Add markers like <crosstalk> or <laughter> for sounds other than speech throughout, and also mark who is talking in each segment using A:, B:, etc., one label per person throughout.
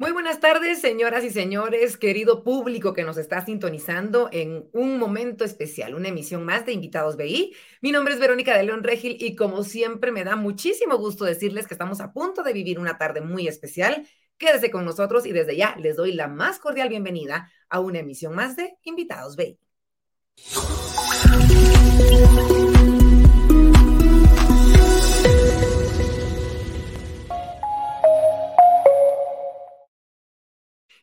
A: Muy buenas tardes, señoras y señores, querido público que nos está sintonizando en un momento especial, una emisión más de Invitados BI. Mi nombre es Verónica de León Regil y como siempre me da muchísimo gusto decirles que estamos a punto de vivir una tarde muy especial. Quédese con nosotros y desde ya les doy la más cordial bienvenida a una emisión más de Invitados BI.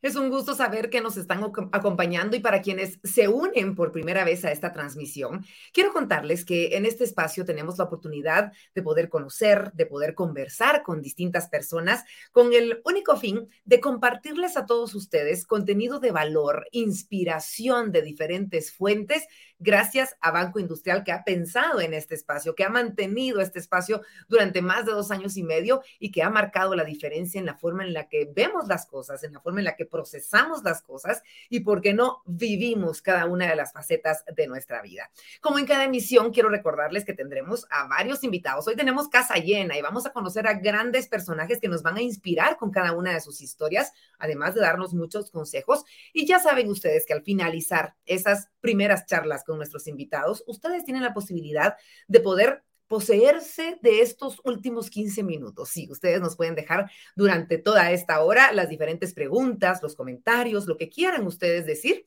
A: Es un gusto saber que nos están acompañando y para quienes se unen por primera vez a esta transmisión, quiero contarles que en este espacio tenemos la oportunidad de poder conocer, de poder conversar con distintas personas con el único fin de compartirles a todos ustedes contenido de valor, inspiración de diferentes fuentes gracias a Banco Industrial que ha pensado en este espacio, que ha mantenido este espacio durante más de dos años y medio y que ha marcado la diferencia en la forma en la que vemos las cosas, en la forma en la que procesamos las cosas y, por qué no, vivimos cada una de las facetas de nuestra vida. Como en cada emisión, quiero recordarles que tendremos a varios invitados. Hoy tenemos casa llena y vamos a conocer a grandes personajes que nos van a inspirar con cada una de sus historias, además de darnos muchos consejos. Y ya saben ustedes que al finalizar esas primeras charlas con nuestros invitados, ustedes tienen la posibilidad de poder poseerse de estos últimos 15 minutos. Sí, ustedes nos pueden dejar durante toda esta hora las diferentes preguntas, los comentarios, lo que quieran ustedes decir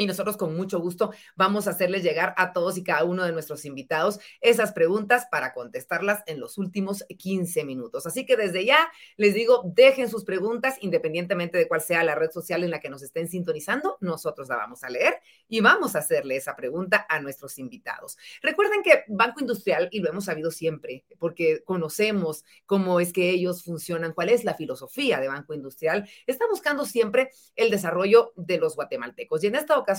A: y nosotros con mucho gusto vamos a hacerles llegar a todos y cada uno de nuestros invitados esas preguntas para contestarlas en los últimos 15 minutos. Así que desde ya les digo, dejen sus preguntas independientemente de cuál sea la red social en la que nos estén sintonizando. Nosotros la vamos a leer y vamos a hacerle esa pregunta a nuestros invitados. Recuerden que Banco Industrial, y lo hemos sabido siempre, porque conocemos cómo es que ellos funcionan, cuál es la filosofía de Banco Industrial, está buscando siempre el desarrollo de los guatemaltecos. Y en esta ocasión,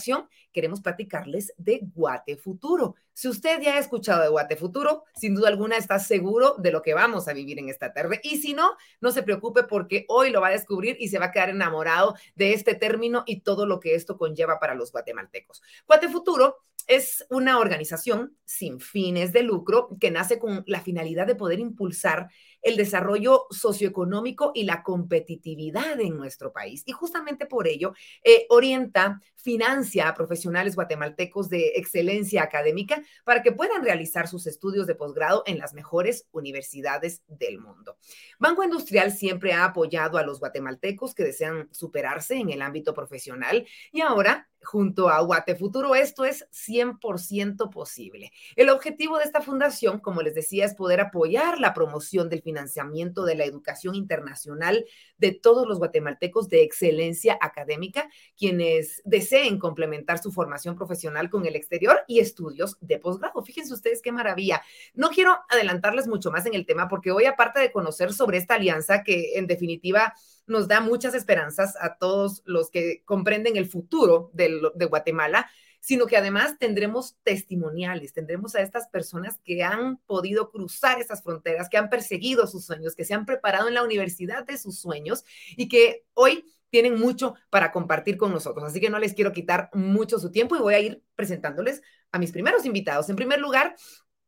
A: queremos platicarles de Guate Futuro. Si usted ya ha escuchado de Guate Futuro, sin duda alguna está seguro de lo que vamos a vivir en esta tarde. Y si no, no se preocupe porque hoy lo va a descubrir y se va a quedar enamorado de este término y todo lo que esto conlleva para los guatemaltecos. Guate Futuro es una organización sin fines de lucro que nace con la finalidad de poder impulsar el desarrollo socioeconómico y la competitividad en nuestro país. Y justamente por ello eh, orienta, financia a profesionales guatemaltecos de excelencia académica para que puedan realizar sus estudios de posgrado en las mejores universidades del mundo. Banco Industrial siempre ha apoyado a los guatemaltecos que desean superarse en el ámbito profesional y ahora junto a Guate Futuro, esto es 100% posible. El objetivo de esta fundación, como les decía, es poder apoyar la promoción del financiamiento de la educación internacional de todos los guatemaltecos de excelencia académica, quienes deseen complementar su formación profesional con el exterior y estudios de posgrado. Fíjense ustedes qué maravilla. No quiero adelantarles mucho más en el tema porque hoy, aparte de conocer sobre esta alianza que en definitiva nos da muchas esperanzas a todos los que comprenden el futuro de, de Guatemala, sino que además tendremos testimoniales, tendremos a estas personas que han podido cruzar esas fronteras, que han perseguido sus sueños, que se han preparado en la universidad de sus sueños y que hoy tienen mucho para compartir con nosotros. Así que no les quiero quitar mucho su tiempo y voy a ir presentándoles a mis primeros invitados. En primer lugar,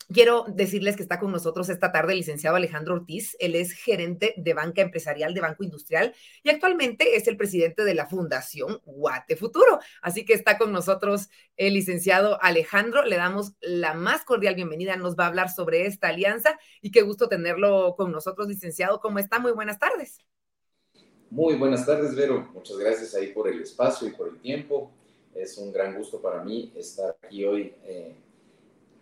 A: Quiero decirles que está con nosotros esta tarde el licenciado Alejandro Ortiz. Él es gerente de banca empresarial de Banco Industrial y actualmente es el presidente de la Fundación Guate Futuro. Así que está con nosotros el licenciado Alejandro. Le damos la más cordial bienvenida. Nos va a hablar sobre esta alianza y qué gusto tenerlo con nosotros, licenciado. ¿Cómo está? Muy buenas tardes.
B: Muy buenas tardes, Vero. Muchas gracias ahí por el espacio y por el tiempo. Es un gran gusto para mí estar aquí hoy. Eh,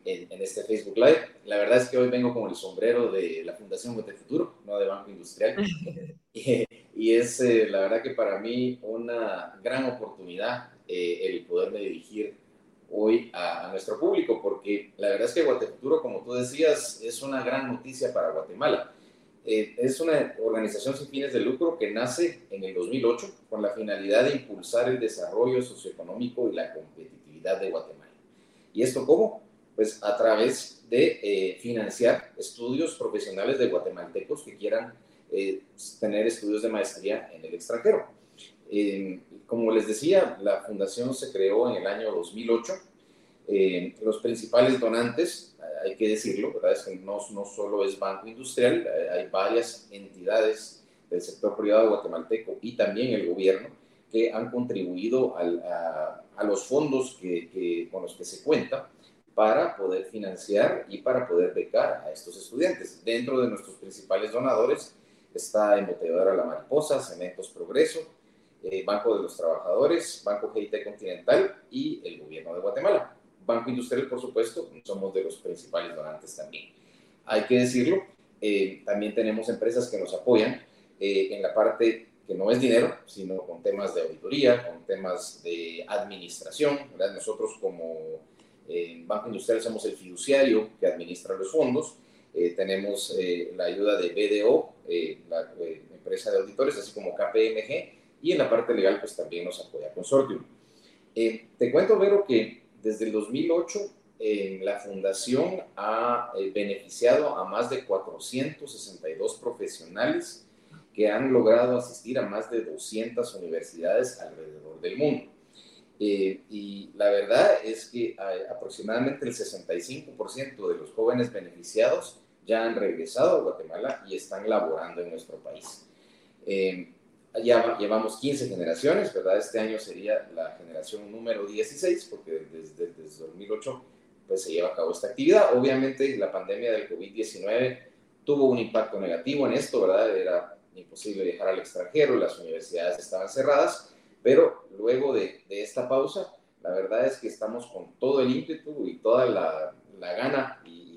B: en, este Facebook Live. La verdad es que hoy vengo con el sombrero de la Fundación Bote Futuro, no de Banco Industrial. <laughs> y, es eh, la verdad que para mí una gran oportunidad eh, el poderme dirigir hoy a, nuestro público, porque la verdad es que Guate Futuro, como tú decías, es una gran noticia para Guatemala. Eh, es una organización sin fines de lucro que nace en el 2008 con la finalidad de impulsar el desarrollo socioeconómico y la competitividad de Guatemala. ¿Y esto cómo? Pues a través de eh, financiar estudios profesionales de guatemaltecos que quieran eh, tener estudios de maestría en el extranjero. como les decía, la fundación se creó en el año 2008. los principales donantes, hay que decirlo, ¿verdad? Es que no, no solo es Banco Industrial, hay varias entidades del sector privado guatemalteco y también el gobierno que han contribuido a, los fondos con los que se cuenta para poder financiar y para poder becar a estos estudiantes. Dentro de nuestros principales donadores está Embotelladora La Mariposa, Cementos Progreso, eh, Banco de los Trabajadores, Banco GIT Continental y el Gobierno de Guatemala. Banco Industrial, por supuesto, somos de los principales donantes también. Hay que decirlo, eh, también tenemos empresas que nos apoyan eh, en la parte que no es dinero, sino con temas de auditoría, con temas de administración. Nosotros como eh, Banco Industrial somos el fiduciario que administra los fondos. tenemos la ayuda de BDO, la empresa de auditores, así como KPMG, y en la parte legal pues también nos apoya Consortium. te cuento, Vero, que desde el 2008 la fundación ha eh, beneficiado a más de 462 profesionales que han logrado asistir a más de 200 universidades alrededor del mundo. Eh, y la verdad es que eh, aproximadamente el 65% de los jóvenes beneficiados ya han regresado a Guatemala y están laborando en nuestro país. ya llevamos 15 generaciones, ¿verdad? Este año sería la generación número 16, porque desde, desde 2008 pues se lleva a cabo esta actividad. Obviamente la pandemia del COVID-19 tuvo un impacto negativo en esto, ¿verdad? Era imposible viajar al extranjero, las universidades estaban cerradas, pero luego de, esta pausa, la verdad es que estamos con todo el ímpetu y toda la, gana y,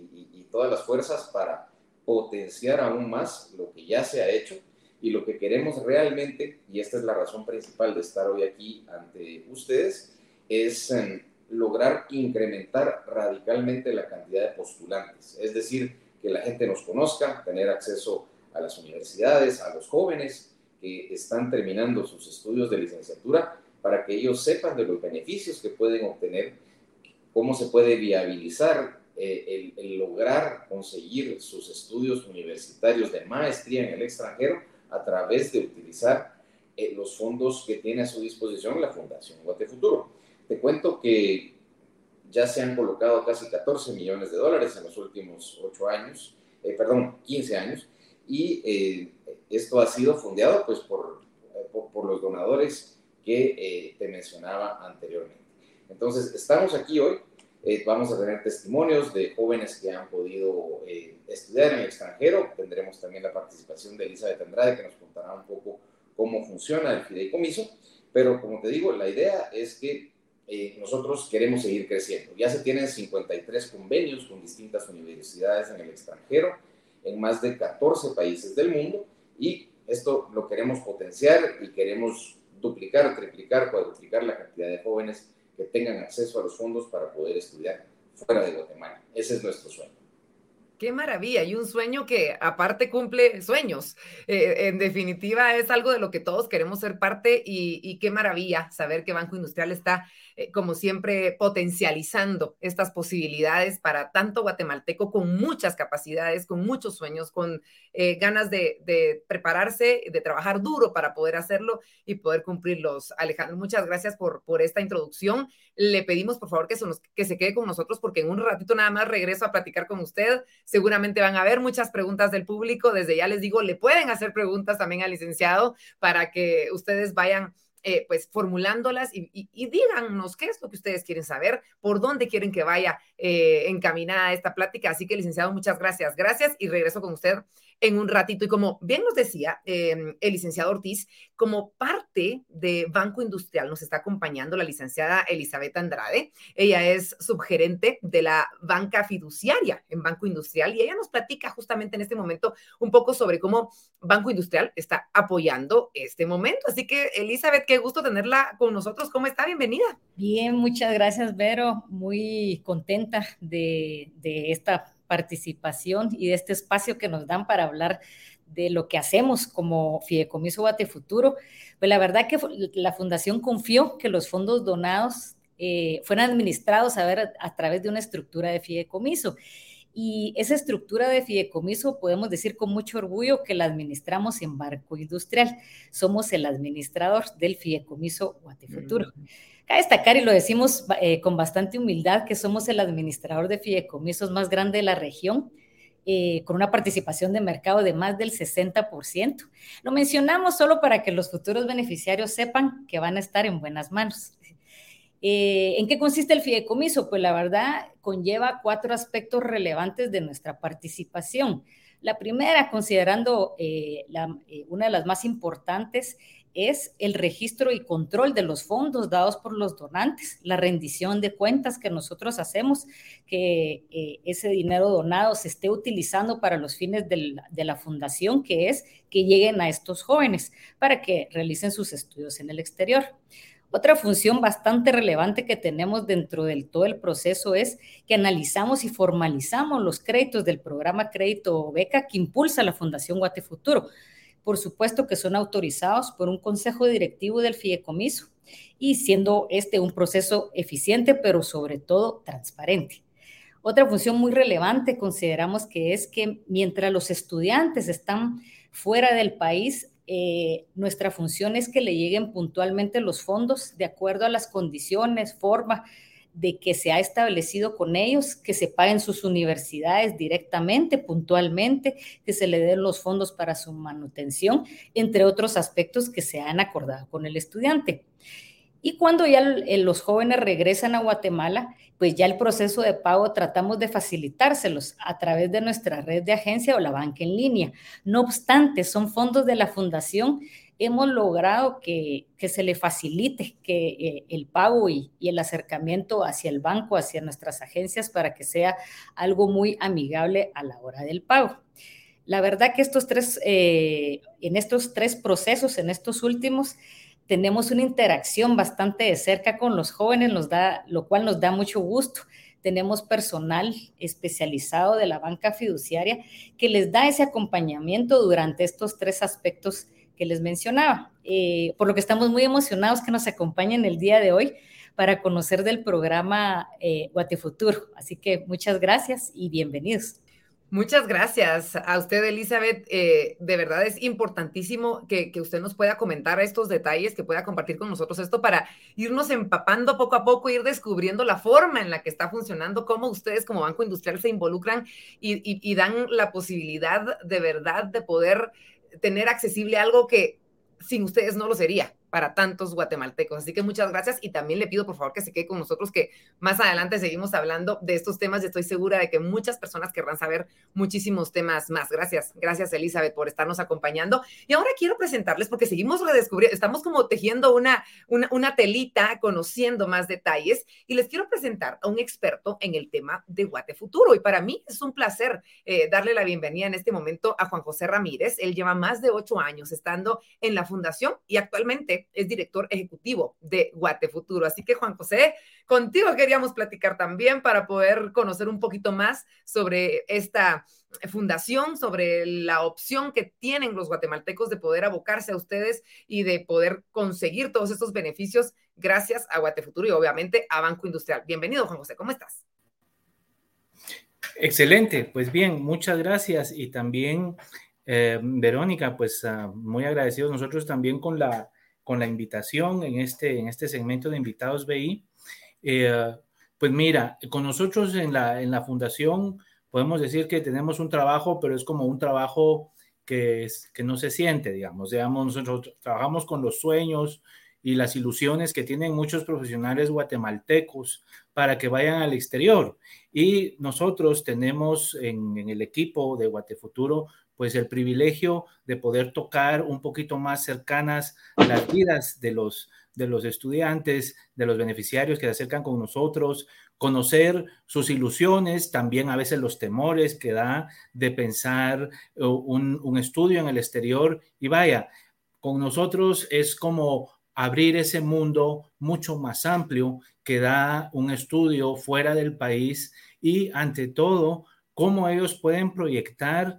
B: todas las fuerzas para potenciar aún más lo que ya se ha hecho y lo que queremos realmente, y esta es la razón principal de estar hoy aquí ante ustedes, es em, lograr incrementar radicalmente la cantidad de postulantes, es decir, que la gente nos conozca, tener acceso a las universidades, a los jóvenes que están terminando sus estudios de licenciatura, para que ellos sepan de los beneficios que pueden obtener, cómo se puede viabilizar eh, el, lograr conseguir sus estudios universitarios de maestría en el extranjero a través de utilizar eh, los fondos que tiene a su disposición la Fundación Guatefuturo. Te cuento que ya se han colocado casi 14 millones de dólares en los últimos 8 años, eh, perdón, 15 años, y eh, esto ha sido fundeado pues por, por, los donadores que eh, te mencionaba anteriormente. Entonces, estamos aquí hoy, vamos a tener testimonios de jóvenes que han podido estudiar en el extranjero, tendremos también la participación de Elizabeth Andrade que nos contará un poco cómo funciona el fideicomiso, pero como te digo, la idea es que eh, nosotros queremos seguir creciendo. Ya se tienen 53 convenios con distintas universidades en el extranjero, en más de 14 países del mundo, y esto lo queremos potenciar y queremos duplicar, triplicar, cuadruplicar la cantidad de jóvenes que tengan acceso a los fondos para poder estudiar fuera de Guatemala. Ese es nuestro sueño.
A: Qué maravilla, y un sueño que aparte cumple sueños. Eh, en definitiva, es algo de lo que todos queremos ser parte y, qué maravilla saber que Banco Industrial está eh, como siempre, potencializando estas posibilidades para tanto guatemalteco con muchas capacidades, con muchos sueños, con eh, ganas de, prepararse, de trabajar duro para poder hacerlo y poder cumplirlos. Alejandro, muchas gracias por esta introducción. Le pedimos, por favor, que se, se quede con nosotros porque en un ratito nada más regreso a platicar con usted. Seguramente van a haber muchas preguntas del público. Desde ya les digo, le pueden hacer preguntas también al licenciado para que ustedes vayan eh, pues formulándolas y, díganos qué es lo que ustedes quieren saber, por dónde quieren que vaya eh, encaminada esta plática. Así que, licenciado, muchas gracias. Gracias y regreso con usted en un ratito. Y como bien nos decía em, el licenciado Ortiz, como parte de Banco Industrial nos está acompañando la licenciada Elizabeth Andrade. Ella es subgerente de la banca fiduciaria en Banco Industrial y ella nos platica justamente en este momento un poco sobre cómo Banco Industrial está apoyando este momento. Así que, Elizabeth, qué gusto tenerla con nosotros. ¿Cómo está? Bienvenida.
C: Bien, muchas gracias, Vero. Muy contenta de, de esta participación y de este espacio que nos dan para hablar de lo que hacemos como Fideicomiso Bate Futuro. Pues la verdad que la Fundación confió que los fondos donados eh, fueran administrados a, ver, a través de una estructura de fideicomiso. Y esa estructura de fideicomiso podemos decir con mucho orgullo que la administramos en Barco Industrial. Somos el administrador del fideicomiso Guatefuturo. Futuro. Cabe destacar, y lo decimos eh, con bastante humildad, que somos el administrador de fideicomisos más grande de la región eh, con una participación de mercado de más del 60%. Lo mencionamos solo para que los futuros beneficiarios sepan que van a estar en buenas manos. Eh, ¿En qué consiste el fideicomiso? Pues la verdad conlleva cuatro aspectos relevantes de nuestra participación. La primera, considerando eh, una de las más importantes, es el registro y control de los fondos dados por los donantes, la rendición de cuentas que nosotros hacemos, que eh, ese dinero donado se esté utilizando para los fines de la fundación, que es que lleguen a estos jóvenes para que realicen sus estudios en el exterior. Otra función bastante relevante que tenemos dentro del todo el proceso es que analizamos y formalizamos los créditos del programa Crédito Beca que impulsa la Fundación Guate Futuro por supuesto que son autorizados por un consejo directivo del fideicomiso y siendo este un proceso eficiente, pero sobre todo transparente. Otra función muy relevante consideramos que es que mientras los estudiantes están fuera del país, eh, nuestra función es que le lleguen puntualmente los fondos de acuerdo a las condiciones, forma, de que se ha establecido con ellos, que se paguen sus universidades directamente, puntualmente, que se le den los fondos para su manutención, entre otros aspectos que se han acordado con el estudiante. Y cuando ya los jóvenes regresan a Guatemala, pues ya el proceso de pago tratamos de facilitárselos a través de nuestra red de agencia o la banca en línea. No obstante, son fondos de la fundación hemos logrado que, se le facilite que, eh, el pago y, el acercamiento hacia el banco, hacia nuestras agencias, para que sea algo muy amigable a la hora del pago. La verdad que estos tres, eh, en estos tres procesos, en estos últimos, tenemos una interacción bastante de cerca con los jóvenes, nos da, lo cual nos da mucho gusto. Tenemos personal especializado de la banca fiduciaria que les da ese acompañamiento durante estos tres aspectos que les mencionaba. Eh, por lo que estamos muy emocionados que nos acompañen el día de hoy para conocer del programa eh. Así que muchas gracias y bienvenidos.
A: Muchas gracias a usted, Elizabeth. Eh, de verdad es importantísimo que, usted nos pueda comentar estos detalles, que pueda compartir con nosotros esto para irnos empapando poco a poco, ir descubriendo la forma en la que está funcionando, cómo ustedes como Banco Industrial se involucran y dan la posibilidad de verdad de poder tener accesible algo que sin ustedes no lo sería para tantos guatemaltecos. Así que muchas gracias y también le pido por favor que se quede con nosotros que más adelante seguimos hablando de estos temas y estoy segura de que muchas personas querrán saber muchísimos temas más. Gracias, gracias Elizabeth por estarnos acompañando. Y ahora quiero presentarles porque seguimos redescubriendo, estamos como tejiendo una, una, telita, conociendo más detalles y les quiero presentar a un experto en el tema de Guate Futuro. Y para mí es un placer eh, darle la bienvenida en este momento a Juan José Ramírez. Él lleva más de ocho años estando en la fundación y actualmente es director ejecutivo de Guate Futuro. Así que Juan José, contigo queríamos platicar también para poder conocer un poquito más sobre esta fundación, sobre la opción que tienen los guatemaltecos de poder abocarse a ustedes y de poder conseguir todos estos beneficios gracias a Guate Futuro y obviamente a Banco Industrial. Bienvenido, Juan José, ¿cómo estás?
D: Excelente, pues bien, muchas gracias y también eh, Verónica, pues ah, muy agradecidos nosotros también con la con la invitación en este, en este segmento de invitados BI. Eh, pues mira, con nosotros en la, en la fundación podemos decir que tenemos un trabajo, pero es como un trabajo que, que no se siente, digamos. digamos. Nosotros trabajamos con los sueños y las ilusiones que tienen muchos profesionales guatemaltecos para que vayan al exterior. Y nosotros tenemos en, en el equipo de Guatefuturo pues el privilegio de poder tocar un poquito más cercanas las vidas de los, de los estudiantes, de los beneficiarios que se acercan con nosotros, conocer sus ilusiones, también a veces los temores que da de pensar un, un estudio en el exterior. Y vaya, con nosotros es como abrir ese mundo mucho más amplio que da un estudio fuera del país y ante todo, cómo ellos pueden proyectar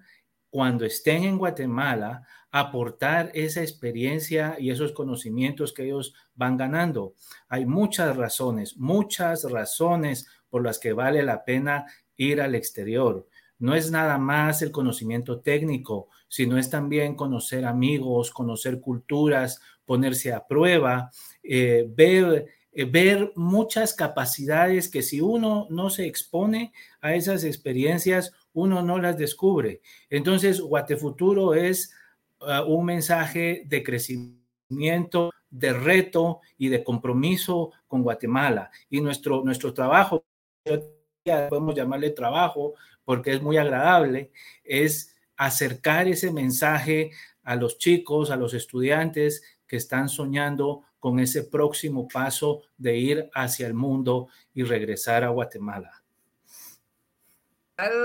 D: cuando estén en Guatemala, aportar esa experiencia y esos conocimientos que ellos van ganando. Hay muchas razones, muchas razones por las que vale la pena ir al exterior. No es nada más el conocimiento técnico, sino es también conocer amigos, conocer culturas, ponerse a prueba, eh, ver, eh, ver muchas capacidades que si uno no se expone a esas experiencias, uno no las descubre. Entonces, Guatefuturo es uh, un mensaje de crecimiento, de reto y de compromiso con Guatemala. Y nuestro, nuestro trabajo, podemos llamarle trabajo porque es muy agradable, es acercar ese mensaje a los chicos, a los estudiantes que están soñando con ese próximo paso de ir hacia el mundo y regresar a Guatemala.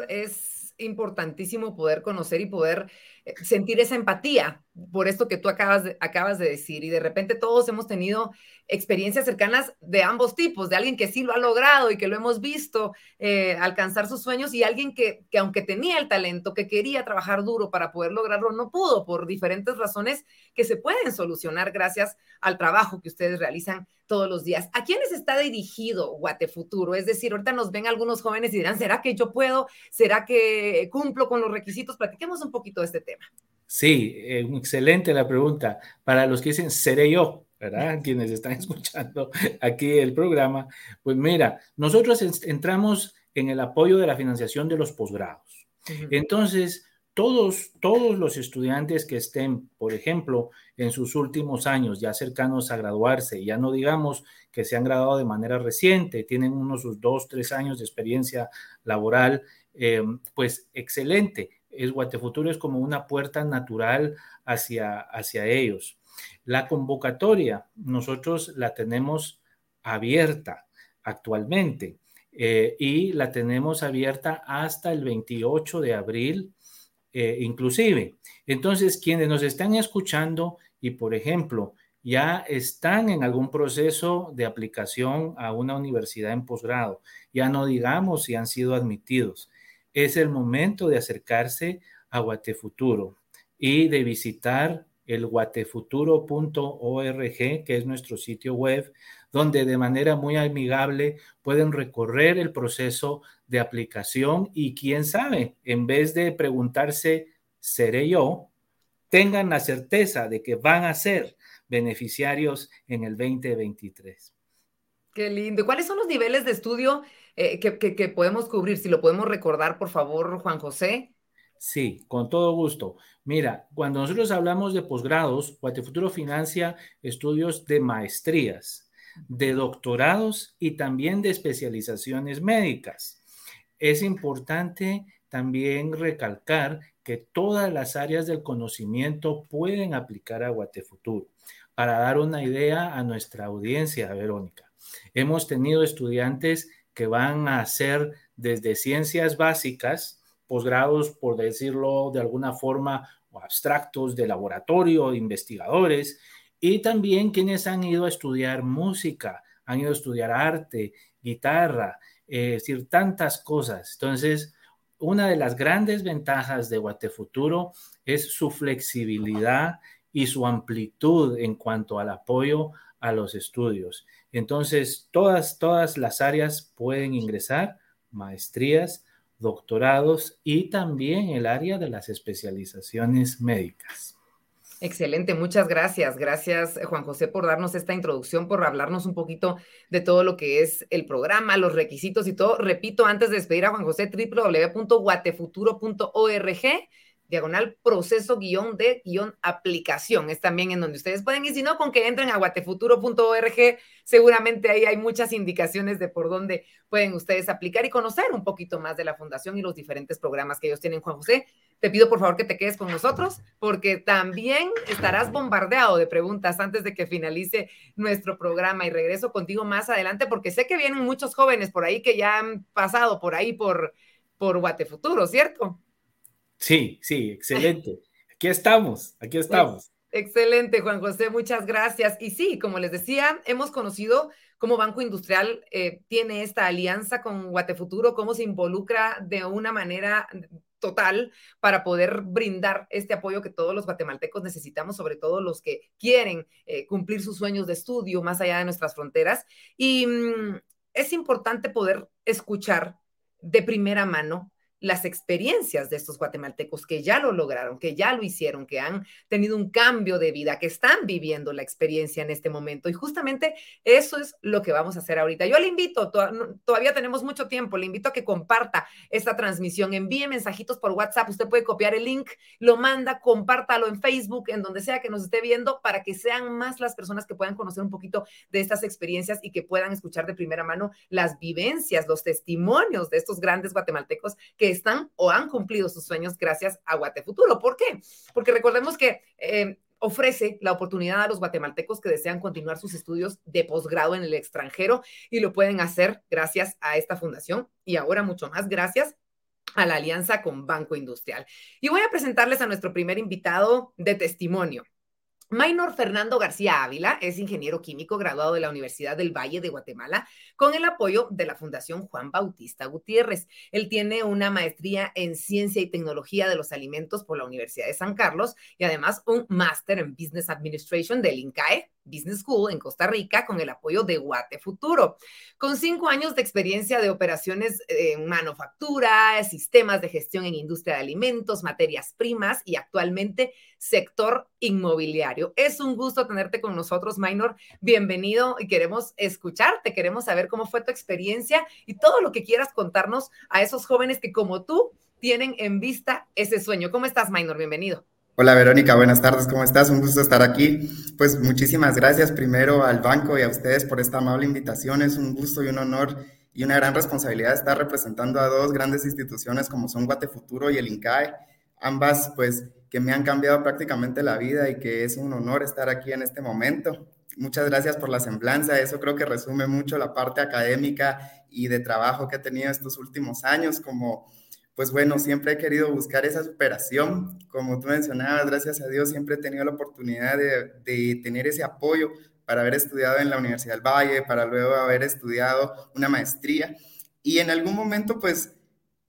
A: Es importantísimo poder conocer y poder eh, sentir esa empatía por esto que tú acabas de, acabas de decir. Y de repente todos hemos tenido experiencias cercanas de ambos tipos, de alguien que sí lo ha logrado y que lo hemos visto eh, alcanzar sus sueños y alguien que, que aunque tenía el talento, que quería trabajar duro para poder lograrlo, no pudo por diferentes razones que se pueden solucionar gracias al trabajo que ustedes realizan todos los días. ¿A quiénes está dirigido Guatefuturo? Es decir, ahorita nos ven algunos jóvenes y dirán, ¿será que yo puedo? ¿Será que cumplo con los requisitos? Platiquemos un poquito de este tema.
D: Sí, eh, excelente la pregunta. Para los que dicen, seré yo, ¿verdad? <laughs> Quienes están escuchando aquí el programa, pues mira, nosotros entramos en el apoyo de la financiación de los posgrados. Entonces, todos, todos los estudiantes que estén, por ejemplo, en sus últimos años, ya cercanos a graduarse, ya no digamos que se han graduado de manera reciente, tienen unos sus dos, tres años de experiencia laboral, eh, pues excelente es Guatefuturo es como una puerta natural hacia, hacia ellos. La convocatoria, nosotros la tenemos abierta actualmente eh, y la tenemos abierta hasta el 28 de abril, eh, inclusive. Entonces, quienes nos están escuchando y, por ejemplo, ya están en algún proceso de aplicación a una universidad en posgrado, ya no digamos si han sido admitidos es el momento de acercarse a Guatefuturo y de visitar el guatefuturo.org, que es nuestro sitio web, donde de manera muy amigable pueden recorrer el proceso de aplicación y quién sabe, en vez de preguntarse, ¿seré yo? tengan la certeza de que van a ser beneficiarios en el 2023.
A: Qué lindo. ¿Cuáles son los niveles de estudio eh, que, podemos cubrir? Si lo podemos recordar, por favor, Juan José.
D: Sí, con todo gusto. Mira, cuando nosotros hablamos de posgrados, Guatefuturo financia estudios de maestrías, de doctorados y también de especializaciones médicas. Es importante también recalcar que todas las áreas del conocimiento pueden aplicar a Guatefuturo. Para dar una idea a nuestra audiencia, Verónica, hemos tenido estudiantes que van a hacer desde ciencias básicas, posgrados, por decirlo de alguna forma, o abstractos de laboratorio, investigadores, y también quienes han ido a estudiar música, han ido a estudiar arte, guitarra, es decir, tantas cosas. Entonces, una de las grandes ventajas de Guatefuturo es su flexibilidad y su amplitud en cuanto al apoyo a los estudios. Entonces, todas, todas las áreas pueden ingresar, maestrías, doctorados y también el área de las especializaciones médicas.
A: Excelente, muchas gracias. Gracias, Juan José, por darnos esta introducción, por hablarnos un poquito de todo lo que es el programa, los requisitos y todo. Repito, antes de despedir a Juan José, www.guatefuturo.org diagonal proceso guion de guion aplicación. Es también en donde ustedes pueden, y si no, con que entren a guatefuturo.org, seguramente ahí hay muchas indicaciones de por dónde pueden ustedes aplicar y conocer un poquito más de la fundación y los diferentes programas que ellos tienen. Juan José, te pido por favor que te quedes con nosotros porque también estarás bombardeado de preguntas antes de que finalice nuestro programa y regreso contigo más adelante porque sé que vienen muchos jóvenes por ahí que ya han pasado por ahí por, por Guatefuturo, ¿cierto?
D: Sí, sí, <laughs> excelente. Aquí estamos, aquí pues, estamos.
A: excelente, Juan José, muchas gracias. Y sí, como les decía, hemos conocido cómo Banco Industrial eh, tiene esta alianza con Guatefuturo, cómo se involucra de una manera total para poder brindar este apoyo que todos los guatemaltecos necesitamos, sobre todo los que quieren eh, cumplir sus sueños de estudio más allá de nuestras fronteras. Y mm, es importante poder escuchar de primera mano las experiencias de estos guatemaltecos que ya lo lograron, que ya lo hicieron, que han tenido un cambio de vida, que están viviendo la experiencia en este momento. Y justamente eso es lo que vamos a hacer ahorita. Yo le invito, todavía tenemos mucho tiempo, le invito a que comparta esta transmisión, envíe mensajitos por WhatsApp, usted puede copiar el link, lo manda, compártalo en Facebook, en donde sea que nos esté viendo, para que sean más las personas que puedan conocer un poquito de estas experiencias y que puedan escuchar de primera mano las vivencias, los testimonios de estos grandes guatemaltecos que están o han cumplido sus sueños gracias a Guate Futuro. ¿Por qué? Porque recordemos que eh, ofrece la oportunidad a los guatemaltecos que desean continuar sus estudios de posgrado en el extranjero y lo pueden hacer gracias a esta fundación y ahora mucho más gracias a la alianza con Banco Industrial. Y voy a presentarles a nuestro primer invitado de testimonio. Maynor Fernando García Ávila es ingeniero químico graduado de la Universidad del Valle de Guatemala con el apoyo de la Fundación Juan Bautista Gutiérrez. Él tiene una maestría en Ciencia y Tecnología de los Alimentos por la Universidad de San Carlos y además un máster en Business Administration del INCAE Business School en Costa Rica con el apoyo de Guate Futuro. Con cinco años de experiencia de operaciones en manufactura, sistemas de gestión en industria de alimentos, materias primas y actualmente sector inmobiliario. Es un gusto tenerte con nosotros, Minor. Bienvenido y queremos escucharte, queremos saber cómo fue tu experiencia y todo lo que quieras contarnos a esos jóvenes que como tú tienen en vista ese sueño. ¿Cómo estás, Minor? Bienvenido.
E: Hola Verónica, buenas tardes, ¿cómo estás? Un gusto estar aquí. Pues muchísimas gracias primero al banco y a ustedes por esta amable invitación. Es un gusto y un honor y una gran responsabilidad estar representando a dos grandes instituciones como son Guate Futuro y el INCAE, ambas pues que me han cambiado prácticamente la vida y que es un honor estar aquí en este momento. Muchas gracias por la semblanza, eso creo que resume mucho la parte académica y de trabajo que he tenido estos últimos años como pues bueno, siempre he querido buscar esa superación. Como tú mencionabas, gracias a Dios siempre he tenido la oportunidad de, tener ese apoyo para haber estudiado en la Universidad del Valle, para luego haber estudiado una maestría. Y en algún momento, pues,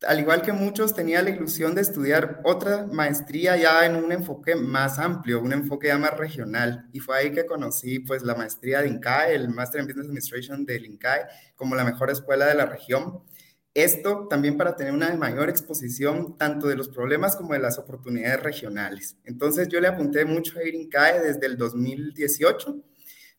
E: al igual que muchos, tenía la ilusión de estudiar otra maestría ya en un enfoque más amplio, un enfoque ya más regional. Y fue ahí que conocí, pues, la maestría de INCAE, el Master in Business Administration del INCAE, como la mejor escuela de la región. Esto también para tener una mayor exposición tanto de los problemas como de las oportunidades regionales. Entonces yo le apunté mucho a ir INCAE desde el 2018,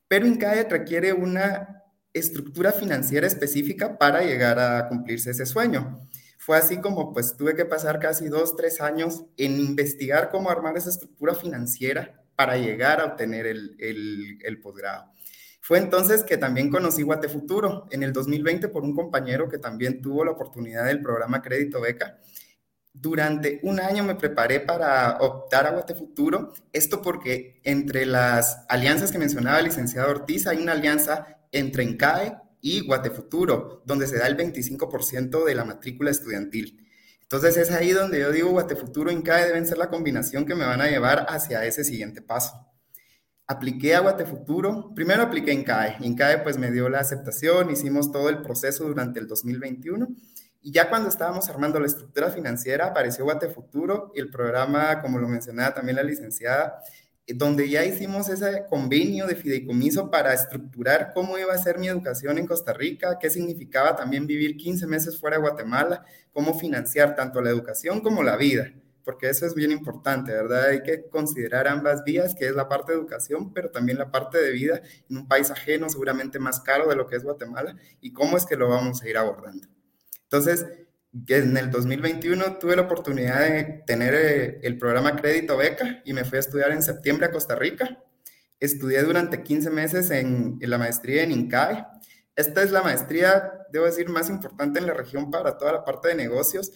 E: pero INCAE requiere una estructura financiera específica para llegar a cumplirse ese sueño. Fue así como pues tuve que pasar casi dos, tres años en investigar cómo armar esa estructura financiera para llegar a obtener el, el, el posgrado. Fue entonces que también conocí Guate Futuro en el 2020 por un compañero que también tuvo la oportunidad del programa Crédito Beca. Durante un año me preparé para optar a Guate Futuro, esto porque entre las alianzas que mencionaba el licenciado Ortiz hay una alianza entre ENCAE y Guate Futuro, donde se da el 25% de la matrícula estudiantil. Entonces es ahí donde yo digo Guate Futuro y ENCAE deben ser la combinación que me van a llevar hacia ese siguiente paso apliqué a Guatefuturo. Primero apliqué en CAE. En CAE pues me dio la aceptación, hicimos todo el proceso durante el 2021. Y ya cuando estábamos armando la estructura financiera, apareció Guatefuturo y el programa, como lo mencionaba también la licenciada, eh, donde ya hicimos ese convenio de fideicomiso para estructurar cómo iba a ser mi educación en Costa Rica, qué significaba también vivir 15 meses fuera de Guatemala, cómo financiar tanto la educación como la vida porque eso es bien importante, ¿verdad? Hay que considerar ambas vías, que es la parte de educación, pero también la parte de vida en un país ajeno, seguramente más caro de lo que es Guatemala, y cómo es que lo vamos a ir abordando. Entonces, en el 2021 tuve la oportunidad de tener eh, el programa Crédito Beca y me fui a estudiar en septiembre a Costa Rica. Estudié durante 15 meses en, en la maestría en INCAE. Esta es la maestría, debo decir, más importante en la región para toda la parte de negocios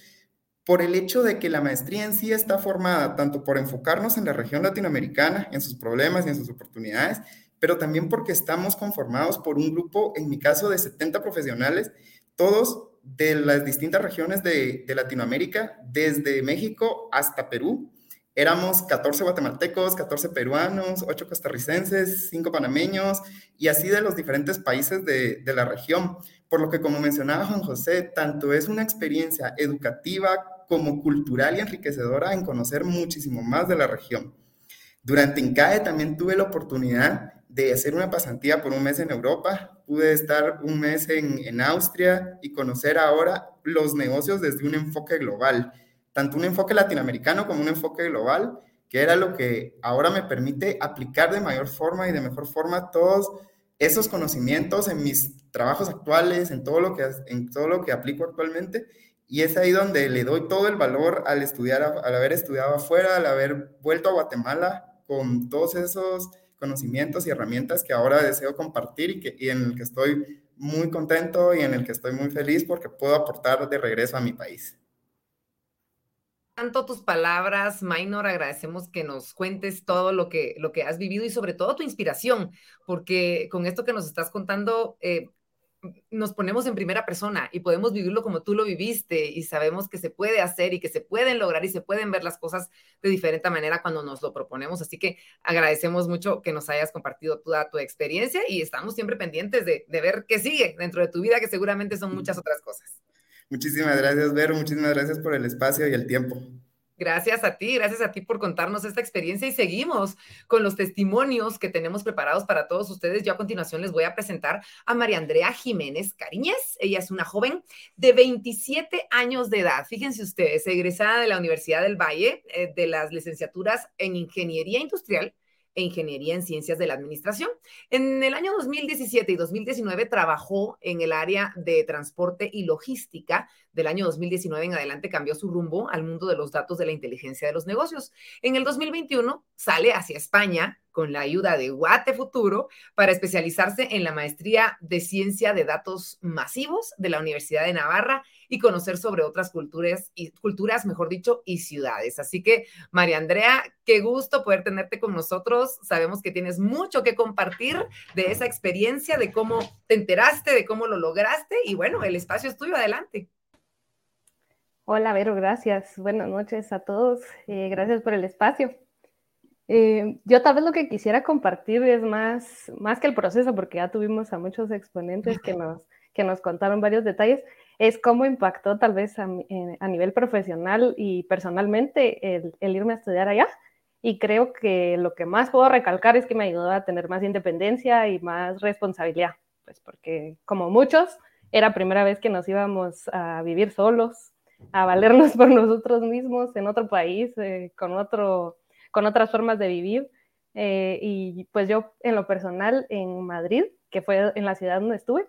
E: por el hecho de que la maestría en sí está formada tanto por enfocarnos en la región latinoamericana, en sus problemas y en sus oportunidades, pero también porque estamos conformados por un grupo, en mi caso, de 70 profesionales, todos de las distintas regiones de, Latinoamérica, desde México hasta Perú. Éramos 14 guatemaltecos, 14 peruanos, 8 costarricenses, 5 panameños y así de los diferentes países de, la región. Por lo que, como mencionaba Juan José, tanto es una experiencia educativa como cultural y enriquecedora en conocer muchísimo más de la región. Durante INCAE también tuve la oportunidad de hacer una pasantía por un mes en Europa, pude estar un mes en, en Austria y conocer ahora los negocios desde un enfoque global, tanto un enfoque latinoamericano como un enfoque global, que era lo que ahora me permite aplicar de mayor forma y de mejor forma todos esos conocimientos en mis trabajos actuales, en todo lo que, en todo lo que aplico actualmente. Y es ahí donde le doy todo el valor al estudiar, al haber estudiado afuera, al haber vuelto a Guatemala con todos esos conocimientos y herramientas que ahora deseo compartir y, en el que estoy muy contento y en el que estoy muy feliz porque puedo aportar de regreso a mi país
A: tanto tus palabras, Minor. Agradecemos que nos cuentes todo lo que, lo que has vivido y sobre todo tu inspiración, porque con esto que nos estás contando, eh, nos ponemos en primera persona y podemos vivirlo como tú lo viviste y sabemos que se puede hacer y que se pueden lograr y se pueden ver las cosas de diferente manera cuando nos lo proponemos. Así que agradecemos mucho que nos hayas compartido toda tu experiencia y estamos siempre pendientes de, de ver qué sigue dentro de tu vida, que seguramente son muchas otras cosas.
E: Muchísimas gracias, Vero. Muchísimas gracias por el espacio y el tiempo.
A: Gracias a ti, gracias a ti por contarnos esta experiencia y seguimos con los testimonios que tenemos preparados para todos ustedes. Yo a continuación les voy a presentar a María Andrea Jiménez Cariñez. Ella es una joven de 27 años de edad. Fíjense ustedes, egresada de la Universidad del Valle eh, de las licenciaturas en Ingeniería Industrial e Ingeniería en Ciencias de la Administración. En el año 2017 y 2019 trabajó en el área de transporte y logística. Del año 2019 en adelante cambió su rumbo al mundo de los datos de la inteligencia de los negocios. En el 2021 sale hacia España con la ayuda de Guate Futuro para especializarse en la maestría de ciencia de datos masivos de la Universidad de Navarra y conocer sobre otras culturas y culturas, mejor dicho, y ciudades. Así que, María Andrea, qué gusto poder tenerte con nosotros. Sabemos que tienes mucho que compartir de esa experiencia, de cómo te enteraste, de cómo lo lograste y bueno, el espacio es tuyo, adelante.
F: Hola, Vero, gracias. Buenas noches a todos. Eh, gracias por el espacio. Eh, yo tal vez lo que quisiera compartir es más, más que el proceso, porque ya tuvimos a muchos exponentes que nos, que nos contaron varios detalles, es cómo impactó tal vez a, a nivel profesional y personalmente el, el, irme a estudiar allá. Y creo que lo que más puedo recalcar es que me ayudó a tener más independencia y más responsabilidad, pues porque como muchos, era primera vez que nos íbamos a vivir solos, a valernos <laughs> por nosotros mismos en otro país, eh, con otro con otras formas de vivir. Eh, y pues yo en lo personal en Madrid, que fue en la ciudad donde estuve,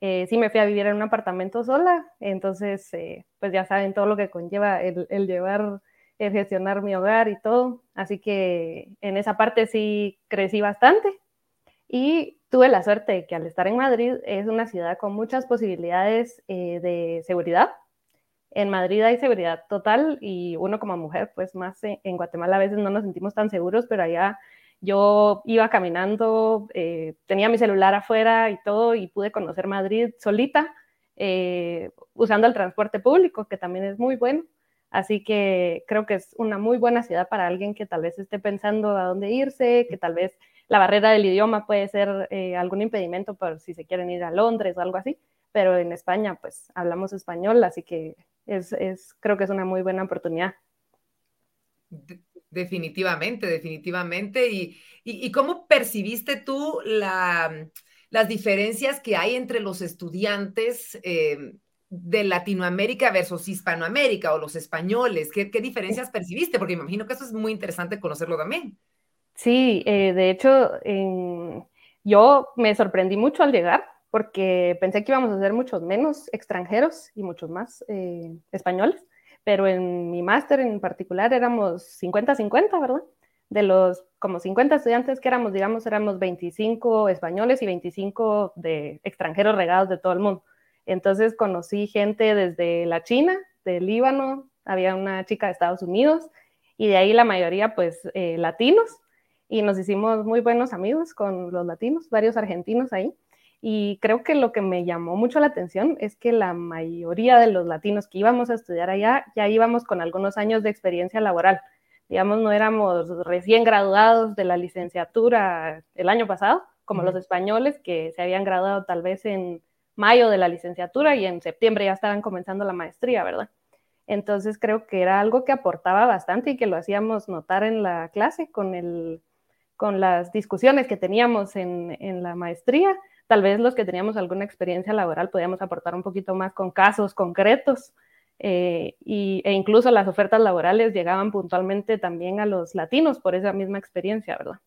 F: eh, sí me fui a vivir en un apartamento sola, entonces eh, pues ya saben todo lo que conlleva el, llevar, el gestionar mi hogar y todo, así que en esa parte sí crecí bastante. Y tuve la suerte de que al estar en Madrid es una ciudad con muchas posibilidades de seguridad, en Madrid hay seguridad total y uno como mujer, pues más en Guatemala a veces no nos sentimos tan seguros, pero allá yo iba caminando, eh, tenía mi celular afuera y todo y pude conocer Madrid solita, eh, usando el transporte público, que también es muy bueno. Así que creo que es una muy buena ciudad para alguien que tal vez esté pensando a dónde irse, que tal vez la barrera del idioma puede ser eh, algún impedimento por si se quieren ir a Londres o algo así, pero en España pues hablamos español, así que es, es, creo que es una muy buena oportunidad.
A: Definitivamente, definitivamente. ¿Y, y, y cómo percibiste tú la, las diferencias que hay entre los estudiantes eh, de Latinoamérica versus Hispanoamérica o los españoles? ¿Qué, ¿Qué, diferencias percibiste? Porque me imagino que eso es muy interesante conocerlo también.
F: Sí, eh, de hecho, eh, yo me sorprendí mucho al llegar porque pensé que íbamos a ser muchos menos extranjeros y muchos más eh, españoles, pero en mi máster en particular éramos 50-50, ¿verdad? De los como 50 estudiantes que éramos, digamos, éramos 25 españoles y 25 de extranjeros regados de todo el mundo. Entonces conocí gente desde la China, del Líbano, había una chica de Estados Unidos y de ahí la mayoría pues eh, latinos y nos hicimos muy buenos amigos con los latinos, varios argentinos ahí. Y creo que lo que me llamó mucho la atención es que la mayoría de los latinos que íbamos a estudiar allá ya íbamos con algunos años de experiencia laboral. Digamos, no éramos recién graduados de la licenciatura el año pasado, como uh -huh. los españoles que se habían graduado tal vez en mayo de la licenciatura y en septiembre ya estaban comenzando la maestría, ¿verdad? Entonces creo que era algo que aportaba bastante y que lo hacíamos notar en la clase con el con las discusiones que teníamos en, en, la maestría. Tal vez los que teníamos alguna experiencia laboral podíamos aportar un poquito más con casos concretos eh, y, e incluso las ofertas laborales llegaban puntualmente también a los latinos por esa misma experiencia, ¿verdad?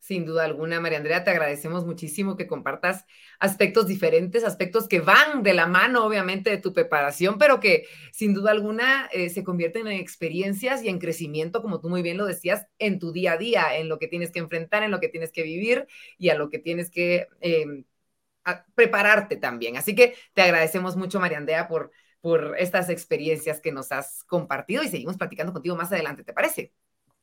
A: Sin duda alguna, María Andrea, te agradecemos muchísimo que compartas aspectos diferentes, aspectos que van de la mano, obviamente, de tu preparación, pero que sin duda alguna eh, se convierten en experiencias y en crecimiento, como tú muy bien lo decías, en tu día a día, en lo que tienes que enfrentar, en lo que tienes que vivir y a lo que tienes que eh, prepararte también. Así que te agradecemos mucho, María Andrea, por por estas experiencias que nos has compartido y seguimos platicando contigo más adelante, ¿te parece?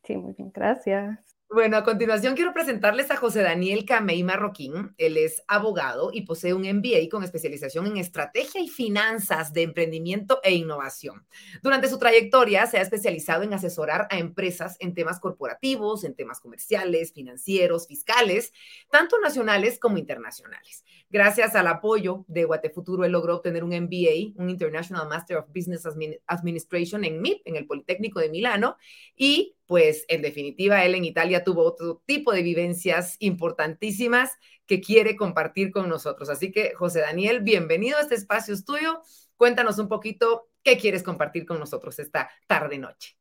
F: Sí, muy bien, gracias.
A: Bueno, a continuación quiero presentarles a José Daniel Camey Marroquín. Él es abogado y posee un MBA con especialización en estrategia y finanzas de emprendimiento e innovación. Durante su trayectoria se ha especializado en asesorar a empresas en temas corporativos, en temas comerciales, financieros, fiscales, tanto nacionales como internacionales. Gracias al apoyo de Guatefuturo, él logró obtener un MBA, un International Master of Business Administration en MIP, en el Politécnico de Milano, y pues en definitiva él en Italia tuvo otro tipo de vivencias importantísimas que quiere compartir con nosotros. Así que, José Daniel, bienvenido a este espacio es tuyo. Cuéntanos un poquito qué quieres compartir con nosotros esta tarde-noche.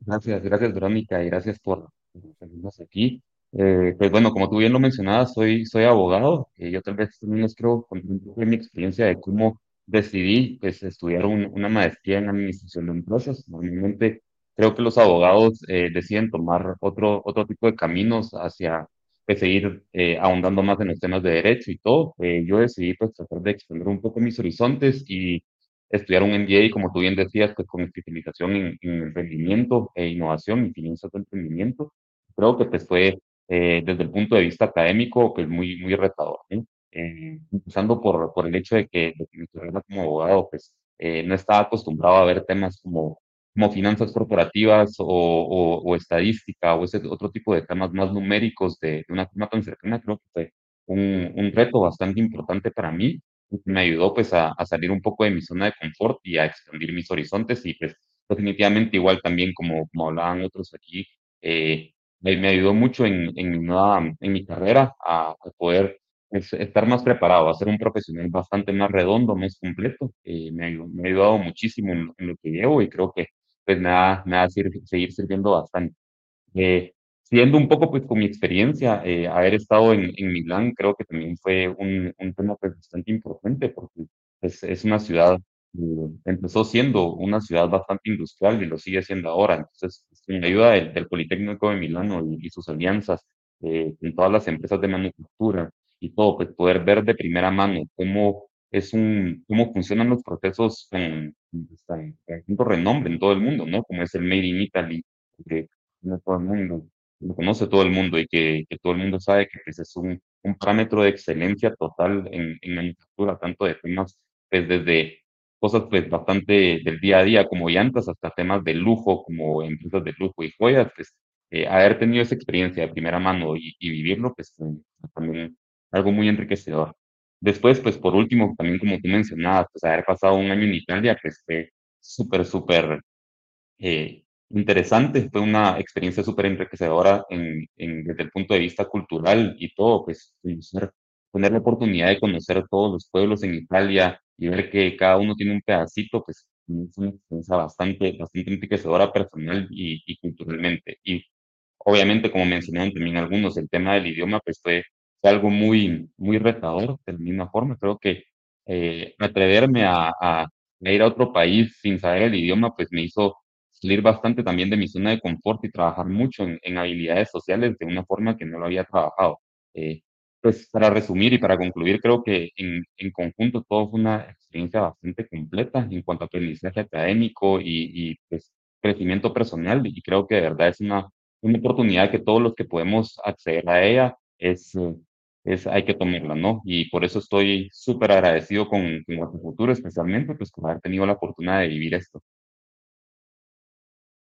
G: Gracias, gracias Verónica y gracias por tenernos aquí. Eh, pues bueno, como tú bien lo mencionabas, soy, soy abogado. y yo tal vez también les quiero contar un de mi experiencia de cómo decidí pues, estudiar una maestría en administración de empresas. Normalmente creo que los abogados eh, deciden tomar otro, otro tipo de caminos hacia pues, seguir eh, ahondando más en los temas de derecho y todo. yo decidí pues tratar de extender un poco mis horizontes y estudiar un MBA, como tú bien decías, pues con especialización en, en emprendimiento e innovación y finanzas de emprendimiento. Creo que pues fue eh, desde el punto de vista académico, pues muy, muy retador. ¿eh? empezando por, por el hecho de que, de mi carrera como abogado, pues eh, no estaba acostumbrado a ver temas como, como finanzas corporativas o, o, o, estadística o ese otro tipo de temas más numéricos de, de una forma tan cercana, creo que fue un, un reto bastante importante para mí. Me ayudó pues a, a, salir un poco de mi zona de confort y a expandir mis horizontes y pues definitivamente igual también como, como hablaban otros aquí, eh, me, ayudó mucho en, en, en mi carrera a, poder estar más preparado, a ser un profesional bastante más redondo, más completo. Eh, me, me, ha ayudado muchísimo en, lo que llevo y creo que pues, me va, me va a seguir sirviendo bastante. Eh, siendo un poco pues con mi experiencia, eh, haber estado en, en, Milán creo que también fue un, un tema pues, bastante importante porque pues, es una ciudad empezó siendo una ciudad bastante industrial y lo sigue siendo ahora. Entonces, con la ayuda del, Politécnico de Milano y, sus alianzas eh, con todas las empresas de manufactura y todo, pues poder ver de primera mano cómo es un, cómo funcionan los procesos con, con, renombre en todo el mundo, ¿no? Como es el Made in Italy, que todo el mundo, lo conoce todo el mundo y que, que todo el mundo sabe que pues, es un, un parámetro de excelencia total en, en manufactura, tanto de temas, pues desde cosas pues bastante del día a día como llantas hasta temas de lujo como empresas de lujo y joyas, pues eh, haber tenido esa experiencia de primera mano y, y vivirlo, pues también algo muy enriquecedor. Después, pues por último, también como tú mencionabas, pues haber pasado un año en Italia, pues fue súper, súper eh, interesante, fue una experiencia súper enriquecedora en, en, desde el punto de vista cultural y todo, pues tener la oportunidad de conocer todos los pueblos en Italia, y ver que cada uno tiene un pedacito, pues es una experiencia bastante, bastante enriquecedora personal y, y culturalmente. Y obviamente, como mencionaron también algunos, el tema del idioma, pues fue, algo muy, muy retador de la misma forma. Creo que eh, atreverme a, a, ir a otro país sin saber el idioma, pues me hizo salir bastante también de mi zona de confort y trabajar mucho en, en habilidades sociales de una forma que no lo había trabajado. Eh, pues para resumir y para concluir, creo que en, en conjunto todo fue una experiencia bastante completa en cuanto a aprendizaje académico y, y pues, crecimiento personal y creo que de verdad es una, una oportunidad que todos los que podemos acceder a ella es, es hay que tomarla, ¿no? Y por eso estoy súper agradecido con, con futuro, especialmente pues por haber tenido la oportunidad de vivir esto.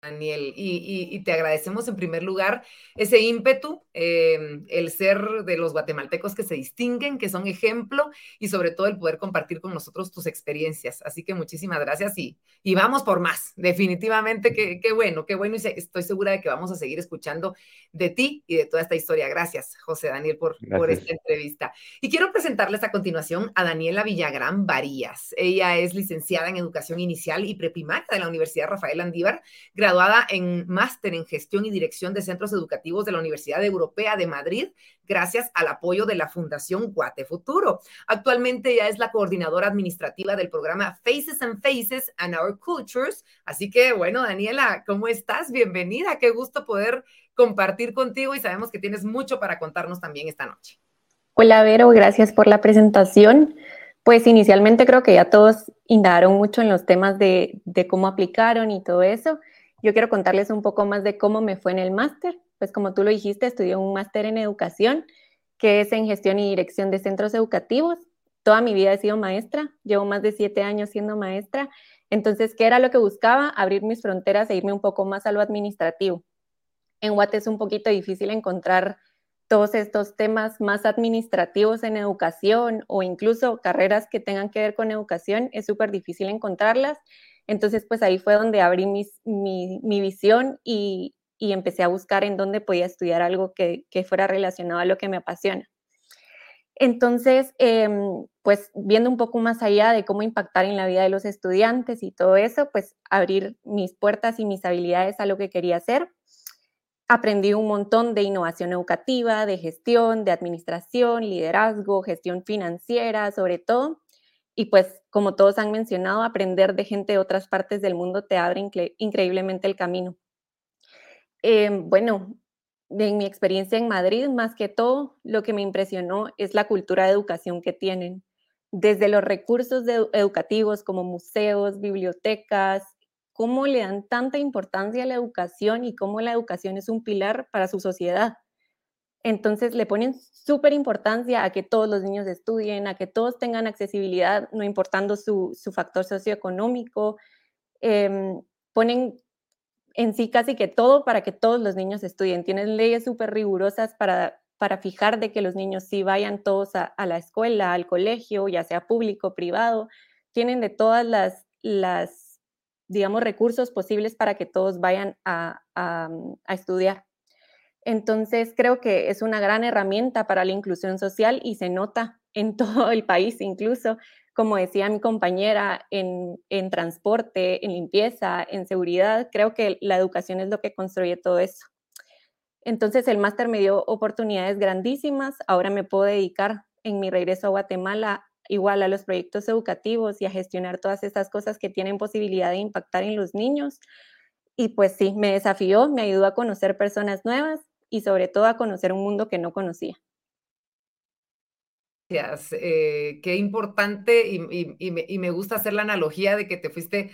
A: Daniel, y, te agradecemos en primer lugar ese ímpetu, eh, el ser de los guatemaltecos que se distinguen, que son ejemplo, y sobre todo el poder compartir con nosotros tus experiencias. Así que muchísimas gracias y, y vamos por más. Definitivamente, qué bueno, qué bueno, y estoy segura de que vamos a seguir escuchando de ti y de toda esta historia. Gracias, José Daniel, por, por esta entrevista. Y quiero presentarles a continuación a Daniela Villagrán Varías. Ella es licenciada en Educación Inicial y Preprimaria de la Universidad Rafael Andívar, graduada en máster en gestión y dirección de centros educativos de la Universidad Europea de Madrid, gracias al apoyo de la Fundación Guate Futuro. Actualmente ella es la coordinadora administrativa del programa Faces and Faces and Our Cultures. Así que, bueno, Daniela, ¿cómo estás? Bienvenida. Qué gusto poder compartir contigo y sabemos que tienes mucho para contarnos también esta noche.
H: Hola, Vero, gracias por la presentación. Pues inicialmente creo que ya todos indagaron mucho en los temas de, de cómo aplicaron y todo eso. Yo quiero contarles un poco más de cómo me fue en el máster. Pues como tú lo dijiste, estudié un máster en educación, que es en gestión y dirección de centros educativos. Toda mi vida he sido maestra, llevo más de siete años siendo maestra. Entonces, ¿qué era lo que buscaba? Abrir mis fronteras e irme un poco más a lo administrativo. En Guate es un poquito difícil encontrar todos estos temas más administrativos en educación o incluso carreras que tengan que ver con educación, es súper difícil encontrarlas. Entonces, pues ahí fue donde abrí mi, visión y, empecé a buscar en dónde podía estudiar algo que, fuera relacionado a lo que me apasiona. Entonces, em, pues viendo un poco más allá de cómo impactar en la vida de los estudiantes y todo eso, pues abrir mis puertas y mis habilidades a lo que quería hacer. Aprendí un montón de innovación educativa, de gestión, de administración, liderazgo, gestión financiera, sobre todo. Y pues, como todos han mencionado, aprender de gente de otras partes del mundo te abre increíblemente el camino. Em, bueno, en mi experiencia en Madrid, más que todo, lo que me impresionó es la cultura de educación que tienen. Desde los recursos educativos como museos, bibliotecas, cómo le dan tanta importancia a la educación y cómo la educación es un pilar para su sociedad. Entonces le ponen súper importancia a que todos los niños estudien, a que todos tengan accesibilidad, no importando su, factor socioeconómico. Em, ponen en sí casi que todo para que todos los niños estudien. Tienen leyes súper rigurosas para, para fijar de que los niños sí vayan todos a, la escuela, al colegio, ya sea público, privado. Tienen de todas las, las, digamos, recursos posibles para que todos vayan a estudiar. Entonces, creo que es una gran herramienta para la inclusión social y se nota en <laughs> todo el país, incluso, como decía mi compañera, en, transporte, en limpieza, en seguridad. Creo que la educación es lo que construye todo eso. Entonces, el máster me dio oportunidades grandísimas. Ahora me puedo dedicar en mi regreso a Guatemala igual a los proyectos educativos y a gestionar todas estas cosas que tienen posibilidad de impactar en los niños. Y pues sí, me desafió, me ayudó a conocer personas nuevas y sobre todo a conocer un mundo que no conocía.
A: Gracias. Eh, qué importante y, me, gusta hacer la analogía de que te fuiste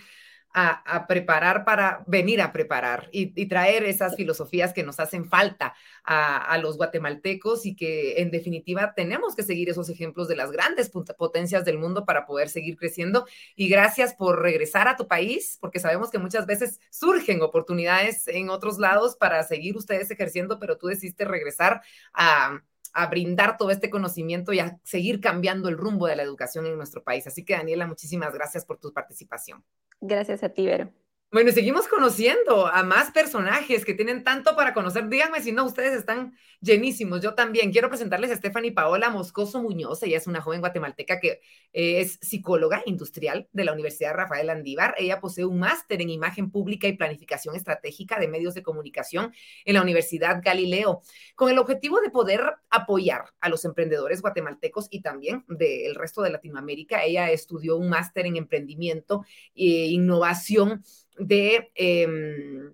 A: a, preparar para venir a preparar y, traer esas filosofías que nos hacen falta a, los guatemaltecos y que en definitiva tenemos que seguir esos ejemplos de las grandes potencias del mundo para poder seguir creciendo. Y gracias por regresar a tu país, porque sabemos que muchas veces surgen oportunidades en otros lados para seguir ustedes ejerciendo, pero tú decidiste regresar a, a brindar todo este conocimiento y a seguir cambiando el rumbo de la educación en nuestro país. Así que Daniela, muchísimas gracias por tu participación.
H: Gracias a ti, Vero.
A: Bueno, seguimos conociendo a más personajes que tienen tanto para conocer. Díganme si no, ustedes están llenísimos. Yo también quiero presentarles a Stephanie Paola Moscoso Muñoz. Ella es una joven guatemalteca que eh, es psicóloga industrial de la Universidad Rafael Andívar. Ella posee un máster en imagen pública y planificación estratégica de medios de comunicación en la Universidad Galileo, con el objetivo de poder apoyar a los emprendedores guatemaltecos y también del resto de Latinoamérica. Ella estudió un máster en emprendimiento e innovación de em,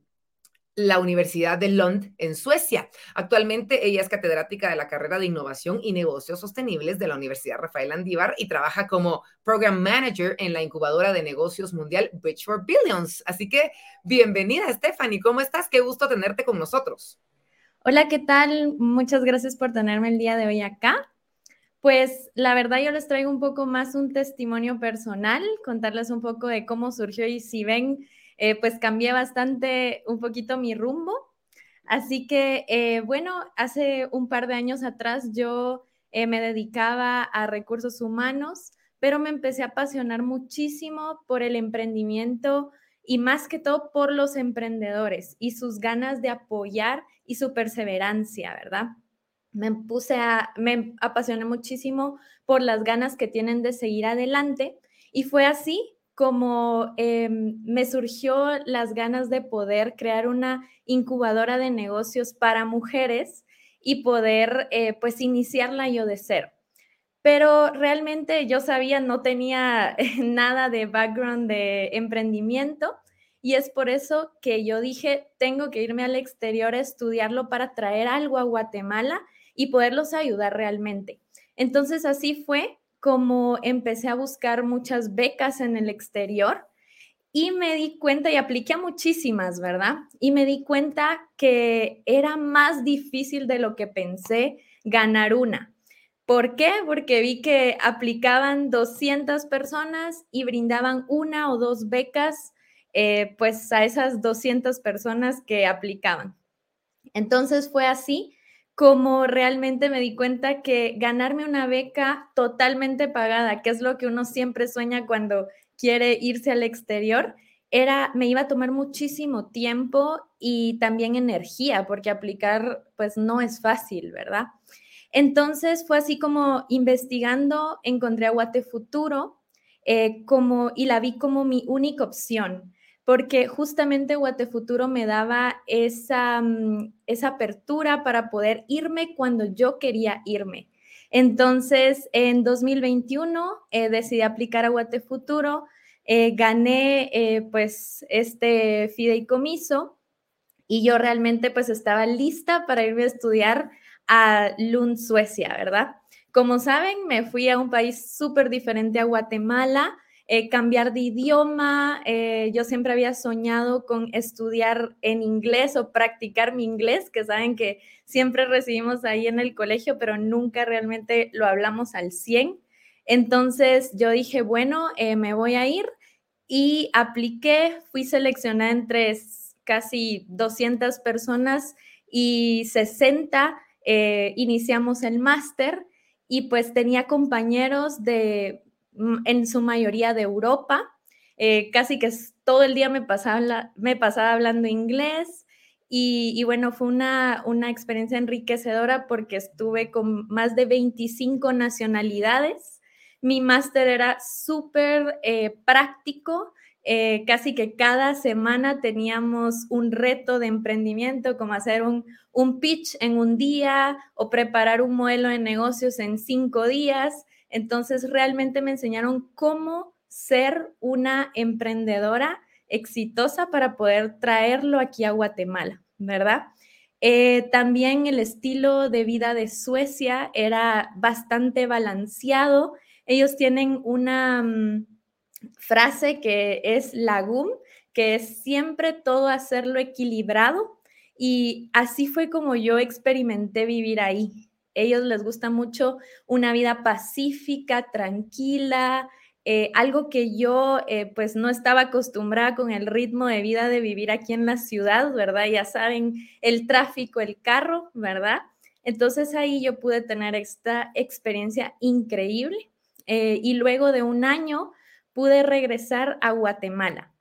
A: la Universidad de Lund en Suecia. Actualmente ella es catedrática de la carrera de Innovación y Negocios Sostenibles de la Universidad Rafael Andívar y trabaja como Program Manager en la incubadora de negocios mundial Bridge for Billions. Así que bienvenida, Stephanie. ¿Cómo estás? Qué gusto tenerte con nosotros.
I: Hola, ¿qué tal? Muchas gracias por tenerme el día de hoy acá. Pues la verdad yo les traigo un poco más un testimonio personal, contarles un poco de cómo surgió y si ven eh, pues cambié bastante un poquito mi rumbo. Así que, eh, bueno, hace un par de años atrás yo me dedicaba a recursos humanos, pero me empecé a apasionar muchísimo por el emprendimiento y más que todo por los emprendedores y sus ganas de apoyar y su perseverancia, ¿verdad? Me puse a, me apasioné muchísimo por las ganas que tienen de seguir adelante y fue así como em, me surgió las ganas de poder crear una incubadora de negocios para mujeres y poder eh, pues iniciarla yo de cero. Pero realmente yo sabía, no tenía <laughs> nada de background de emprendimiento y es por eso que yo dije, tengo que irme al exterior a estudiarlo para traer algo a Guatemala y poderlos ayudar realmente. Entonces así fue como empecé a buscar muchas becas en el exterior y me di cuenta y apliqué a muchísimas, ¿verdad? Y me di cuenta que era más difícil de lo que pensé ganar una. ¿Por qué? Porque vi que aplicaban 200 personas y brindaban una o dos becas eh, pues a esas 200 personas que aplicaban. Entonces fue así como realmente me di cuenta que ganarme una beca totalmente pagada, que es lo que uno siempre sueña cuando quiere irse al exterior, era, me iba a tomar muchísimo tiempo y también energía, porque aplicar pues no es fácil, ¿verdad? Entonces fue así como investigando, encontré a Guate Futuro eh, como, y la vi como mi única opción porque justamente Guatefuturo me daba esa, mm, esa apertura para poder irme cuando yo quería irme. Entonces, en 2021 eh, decidí aplicar a Guatefuturo, eh, gané eh, pues este fideicomiso y yo realmente pues estaba lista para irme a estudiar a Lund, Suecia, ¿verdad? Como saben, me fui a un país súper diferente a Guatemala, eh, cambiar de idioma. Eh, yo siempre había soñado con estudiar en inglés o practicar mi inglés, que saben que siempre recibimos ahí en el colegio, pero nunca realmente lo hablamos al 100. Entonces yo dije, bueno, eh, me voy a ir y apliqué, fui seleccionada entre casi 200 personas y 60 iniciamos el máster y pues tenía compañeros de en su mayoría de Europa. Eh, casi que todo el día me pasaba, me pasaba hablando inglés y, bueno, fue una, una, experiencia enriquecedora porque estuve con más de 25 nacionalidades. Mi máster era súper eh, práctico. Eh, casi que cada semana teníamos un reto de emprendimiento, como hacer un, un pitch en un día o preparar un modelo de negocios en cinco días. Entonces, realmente me enseñaron cómo ser una emprendedora exitosa para poder traerlo aquí a Guatemala, ¿verdad? Eh, también el estilo de vida de Suecia era bastante balanceado. Ellos tienen una mm, frase que es lagum, que es siempre todo hacerlo equilibrado. Y así fue como yo experimenté vivir ahí ellos les gusta mucho una vida pacífica, tranquila, eh, algo que yo eh, pues no estaba acostumbrada con el ritmo de vida de vivir aquí en la ciudad, ¿verdad? Ya saben, el tráfico, el carro, ¿verdad? Entonces ahí yo pude tener esta experiencia increíble eh, y luego de un año pude regresar a Guatemala.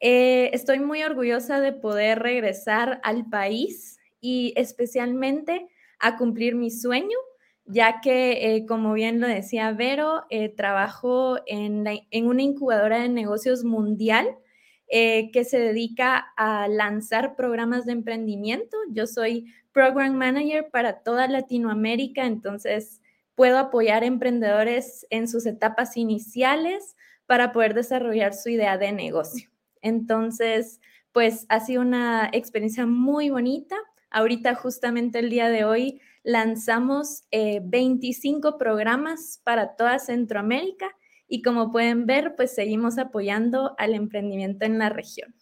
I: estoy muy orgullosa de poder regresar al país y especialmente a cumplir mi sueño, ya que, eh, como bien lo decía Vero, eh, trabajo en, una incubadora de negocios mundial eh, que se dedica a lanzar programas de emprendimiento. Yo soy Program Manager para toda Latinoamérica, entonces puedo apoyar emprendedores en sus etapas iniciales para poder desarrollar su idea de negocio. Entonces, pues ha sido una experiencia muy bonita. Ahorita justamente el día de hoy lanzamos 25 eh, programas para toda Centroamérica y como pueden ver, pues seguimos apoyando al emprendimiento en la región.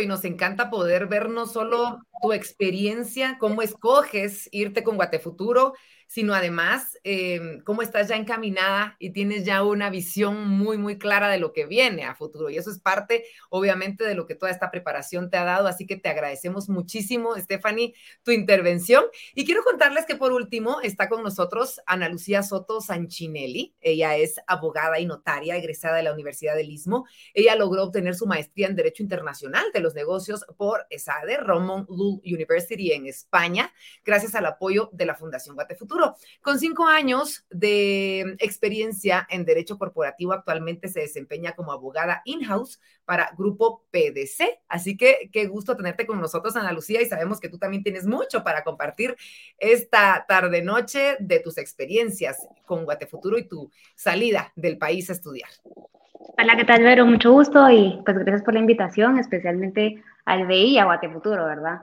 A: Y nos encanta poder ver no solo tu experiencia, cómo escoges irte con Guatefuturo, sino además eh, cómo estás ya encaminada y tienes ya una visión muy, muy clara de lo que viene a futuro. Y eso es parte, obviamente, de lo que toda esta preparación te ha dado. Así que te agradecemos muchísimo, Stephanie, tu intervención. Y quiero contarles que por último está con nosotros Ana Lucía Soto Sanchinelli. Ella es abogada y notaria egresada de la Universidad del Istmo. Ella logró obtener su maestría en Derecho Internacional de los Negocios por ESADE, Roman Lul University en España, gracias al apoyo de la Fundación Guate Futuro. Con cinco años de experiencia en Derecho Corporativo, actualmente se desempeña como abogada in-house para Grupo PDC. Así que qué gusto tenerte con nosotros, Ana Lucía, y sabemos que tú también tienes mucho para compartir esta tarde-noche de tus experiencias con Guatefuturo y tu salida del país a estudiar.
J: Hola, ¿qué tal, Vero? Mucho gusto y pues gracias por la invitación, especialmente al BI y a Guatefuturo, ¿verdad?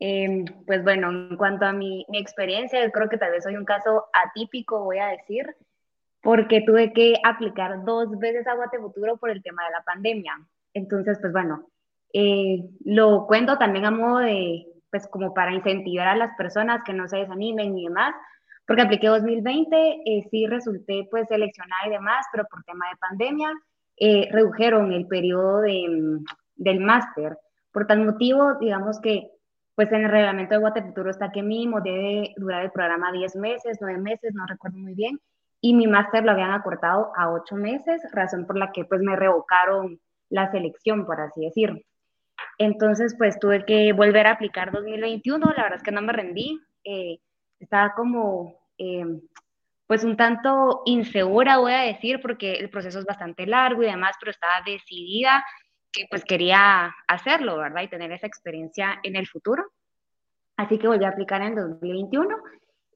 J: Eh, pues bueno, en cuanto a mi, mi experiencia, yo creo que tal vez soy un caso atípico, voy a decir, porque tuve que aplicar dos veces a Guatefuturo por el tema de la pandemia. Entonces, pues bueno, eh, lo cuento también a modo de, pues como para incentivar a las personas que no se desanimen y demás, porque apliqué 2020, eh, sí resulté pues seleccionada y demás, pero por tema de pandemia eh, redujeron el periodo de, mm, del máster. Por tal motivo, digamos que pues en el reglamento de Guatefuturo está que mínimo debe durar el programa 10 meses, 9 meses, no recuerdo muy bien, y mi máster lo habían acortado a 8 meses, razón por la que pues me revocaron la selección, por así decirlo. Entonces, pues tuve que volver a aplicar 2021, la verdad es que no me rendí, eh, estaba como, eh, pues un tanto insegura, voy a decir, porque el proceso es bastante largo y demás, pero estaba decidida que pues quería hacerlo, ¿verdad? Y tener esa experiencia en el futuro. Así que volví a aplicar en 2021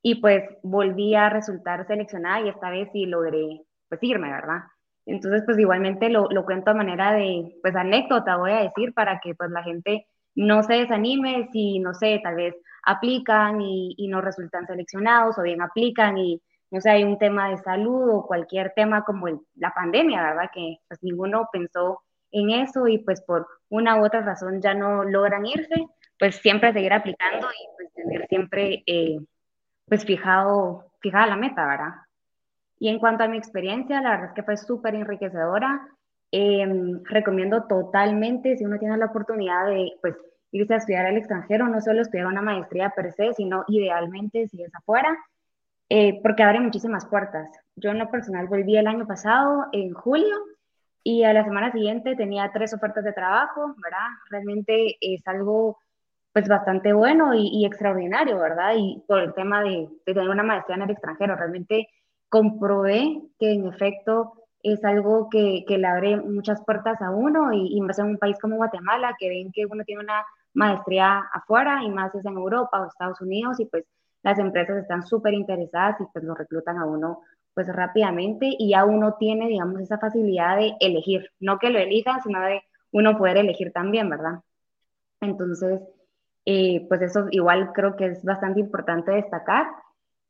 J: y pues volví a resultar seleccionada y esta vez sí logré pues irme, ¿verdad? Entonces pues igualmente lo, lo cuento a manera de pues anécdota, voy a decir, para que pues la gente no se desanime si, no sé, tal vez aplican y, y no resultan seleccionados o bien aplican y no sé, hay un tema de salud o cualquier tema como la pandemia, ¿verdad? Que pues ninguno pensó en eso y pues por una u otra razón ya no logran irse, pues siempre seguir aplicando y pues tener siempre eh, pues fijado, fijada la meta, ¿verdad? Y en cuanto a mi experiencia, la verdad es que fue súper enriquecedora. Em, recomiendo totalmente, si uno tiene la oportunidad de pues irse a estudiar al extranjero, no solo estudiar una maestría per se, sino idealmente si es afuera, eh, porque abre muchísimas puertas. Yo en lo personal volví el año pasado, en julio, y a la semana siguiente tenía tres ofertas de trabajo, ¿verdad? Realmente es algo pues bastante bueno y, extraordinario, ¿verdad? Y por el tema de, de, tener una maestría en el extranjero, realmente comprobé que en efecto es algo que, que le abre muchas puertas a uno y, y más en un país como Guatemala, que ven que uno tiene una maestría afuera y más es en Europa o Estados Unidos y pues las empresas están súper interesadas y pues lo reclutan a uno pues rápidamente y ya uno tiene, digamos, esa facilidad de elegir, no que lo elijan, sino de uno poder elegir también, ¿verdad? Entonces, eh, pues eso igual creo que es bastante importante destacar.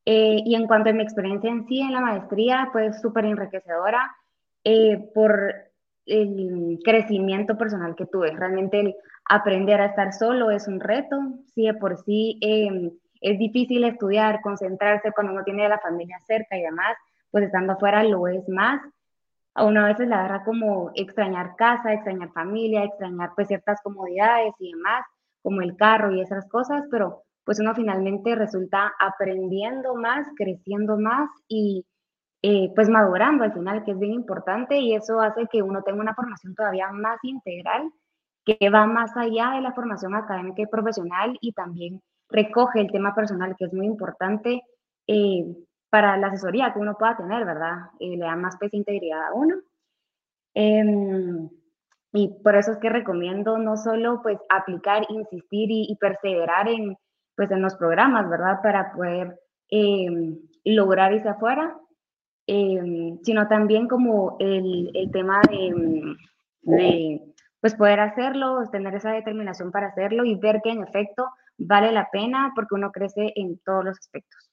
J: Eh, y en cuanto a mi experiencia en sí en la maestría, pues súper enriquecedora eh, por el crecimiento personal que tuve. Realmente el aprender a estar solo es un reto, sí, de por sí em, es difícil estudiar, concentrarse cuando uno tiene a la familia cerca y demás, pues estando afuera lo es más. A uno a veces la agarra como extrañar casa, extrañar familia, extrañar pues ciertas comodidades y demás, como el carro y esas cosas, pero pues uno finalmente resulta aprendiendo más, creciendo más y eh, pues madurando al final, que es bien importante y eso hace que uno tenga una formación todavía más integral, que va más allá de la formación académica y profesional y también recoge el tema personal, que es muy importante. Eh, para la asesoría que uno pueda tener, ¿verdad? le da más peso e integridad a uno. Em, y por eso es que recomiendo no solo pues aplicar, insistir y, perseverar en, pues, en los programas, ¿verdad? Para poder em, lograr irse afuera, em, sino también como el, el tema de, de, pues poder hacerlo, tener esa determinación para hacerlo y ver que en efecto vale la pena porque uno crece en todos los aspectos.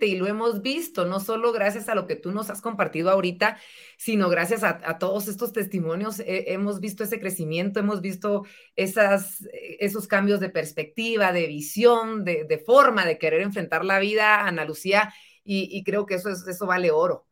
A: Y lo hemos visto, no solo gracias a lo que tú nos has compartido ahorita, sino gracias a, todos estos testimonios eh, hemos visto ese crecimiento, hemos visto esas, eh, esos cambios de perspectiva, de visión, de, de forma de querer enfrentar la vida, Ana Lucía y, creo que eso, es, eso vale oro.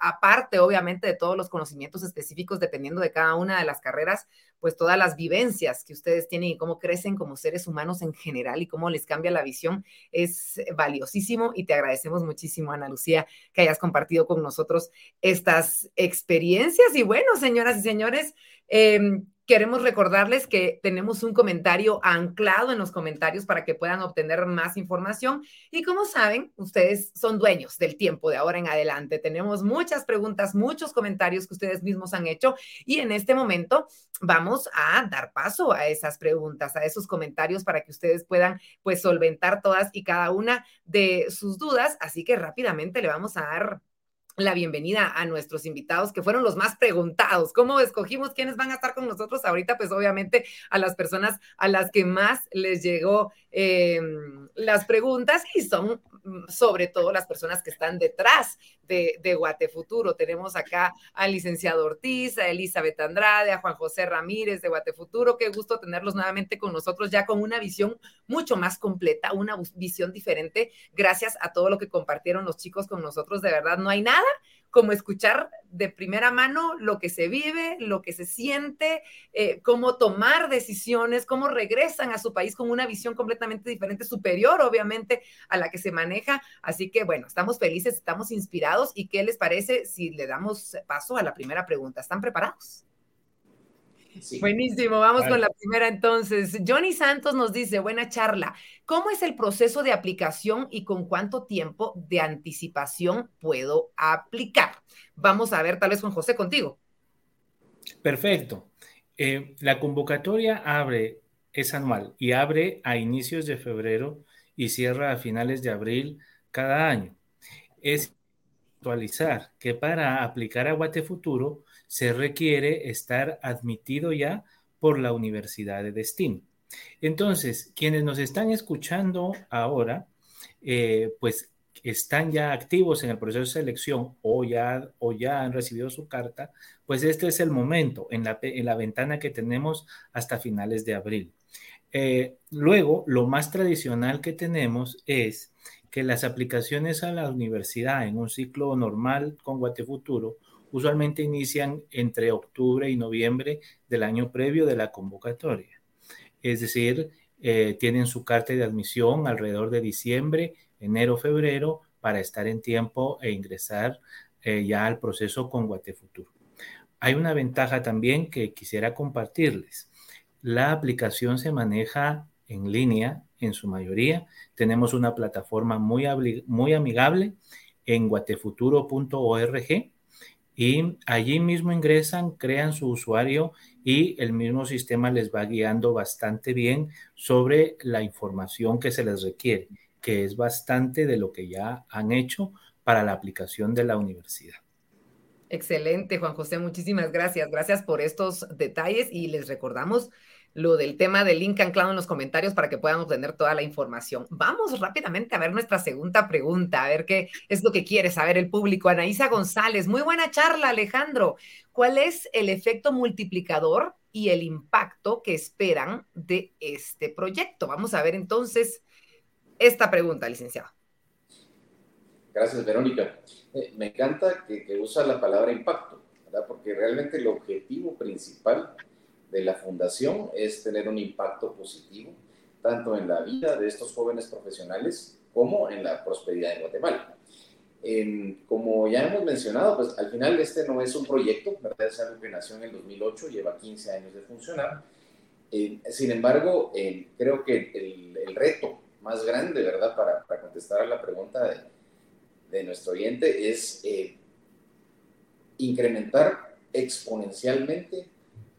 A: aparte, obviamente, de todos los conocimientos específicos, dependiendo de cada una de las carreras, pues todas las vivencias que ustedes tienen y cómo crecen como seres humanos en general y cómo les cambia la visión es valiosísimo y te agradecemos muchísimo, Ana Lucía, que hayas compartido con nosotros estas experiencias. Y bueno, señoras y señores, eh, Queremos recordarles que tenemos un comentario anclado en los comentarios para que puedan obtener más información. Y como saben, ustedes son dueños del tiempo de ahora en adelante. Tenemos muchas preguntas, muchos comentarios que ustedes mismos han hecho y en este momento vamos a dar paso a esas preguntas, a esos comentarios para que ustedes puedan pues solventar todas y cada una de sus dudas. Así que rápidamente le vamos a dar la bienvenida a nuestros invitados que fueron los más preguntados. ¿Cómo escogimos quiénes van a estar con nosotros ahorita? Pues obviamente a las personas a las que más les llegó eh, las preguntas y son mm, sobre todo las personas que están detrás de, de Guatefuturo. Tenemos acá al licenciado Ortiz, a Elizabeth Andrade, a Juan José Ramírez de Guatefuturo. Qué gusto tenerlos nuevamente con nosotros ya con una visión mucho más completa, una visión diferente. Gracias a todo lo que compartieron los chicos con nosotros. De verdad, no hay nada como escuchar de primera mano lo que se vive, lo que se siente, eh, cómo tomar decisiones, cómo regresan a su país con una visión completamente diferente, superior obviamente a la que se maneja. Así que bueno, estamos felices, estamos inspirados y ¿qué les parece si le damos paso a la primera pregunta? ¿Están preparados? Buenísimo, vamos con la primera entonces. Johnny Santos nos dice, buena charla, ¿cómo es el proceso de aplicación y con cuánto tiempo de anticipación puedo aplicar? Vamos a ver, tal vez con José contigo.
D: Perfecto. Eh, la convocatoria abre, es anual y abre a inicios de febrero y cierra a finales de abril cada año. Es actualizar que para aplicar a Guate Futuro, se requiere estar admitido ya por la Universidad de Destino. Entonces, quienes nos están escuchando ahora, eh, pues están ya activos en el proceso de selección o ya, o ya han recibido su carta, pues este es el momento en la, en la ventana que tenemos hasta finales de abril. Eh, luego, lo más tradicional que tenemos es que las aplicaciones a la universidad en un ciclo normal con Guatefuturo usualmente inician entre octubre y noviembre del año previo de la convocatoria. Es decir, eh, tienen su carta de admisión alrededor de diciembre, enero, febrero, para estar en tiempo e ingresar eh, ya al proceso con Guatefuturo. Hay una ventaja también que quisiera compartirles. La aplicación se maneja en línea en su mayoría. Tenemos una plataforma muy, muy amigable en guatefuturo.org y allí mismo ingresan, crean su usuario y el mismo sistema les va guiando bastante bien sobre la información que se les requiere, que es bastante de lo que ya han hecho para la aplicación de la universidad.
A: Excelente, Juan José, muchísimas gracias. Gracias por estos detalles y les recordamos lo del tema del link anclado en los comentarios para que puedan obtener toda la información. Vamos rápidamente a ver nuestra segunda pregunta, a ver qué es lo que quiere saber el público. Anaísa González, muy buena charla, Alejandro. ¿Cuál es el efecto multiplicador y el impacto que esperan de este proyecto? Vamos a ver entonces esta pregunta, licenciado.
B: Gracias, Verónica. Eh, me encanta que, que usa la palabra impacto, ¿verdad? porque realmente el objetivo principal de la fundación es tener un impacto positivo tanto en la vida de estos jóvenes profesionales como en la prosperidad de Guatemala. como ya hemos mencionado, pues al final este no es un proyecto, ¿verdad? es algo que nació en el 2008, lleva 15 años de funcionar. Eh, sin embargo, eh, creo que el, reto más grande, ¿verdad?, para, contestar a la pregunta de, de nuestro oyente es eh, incrementar exponencialmente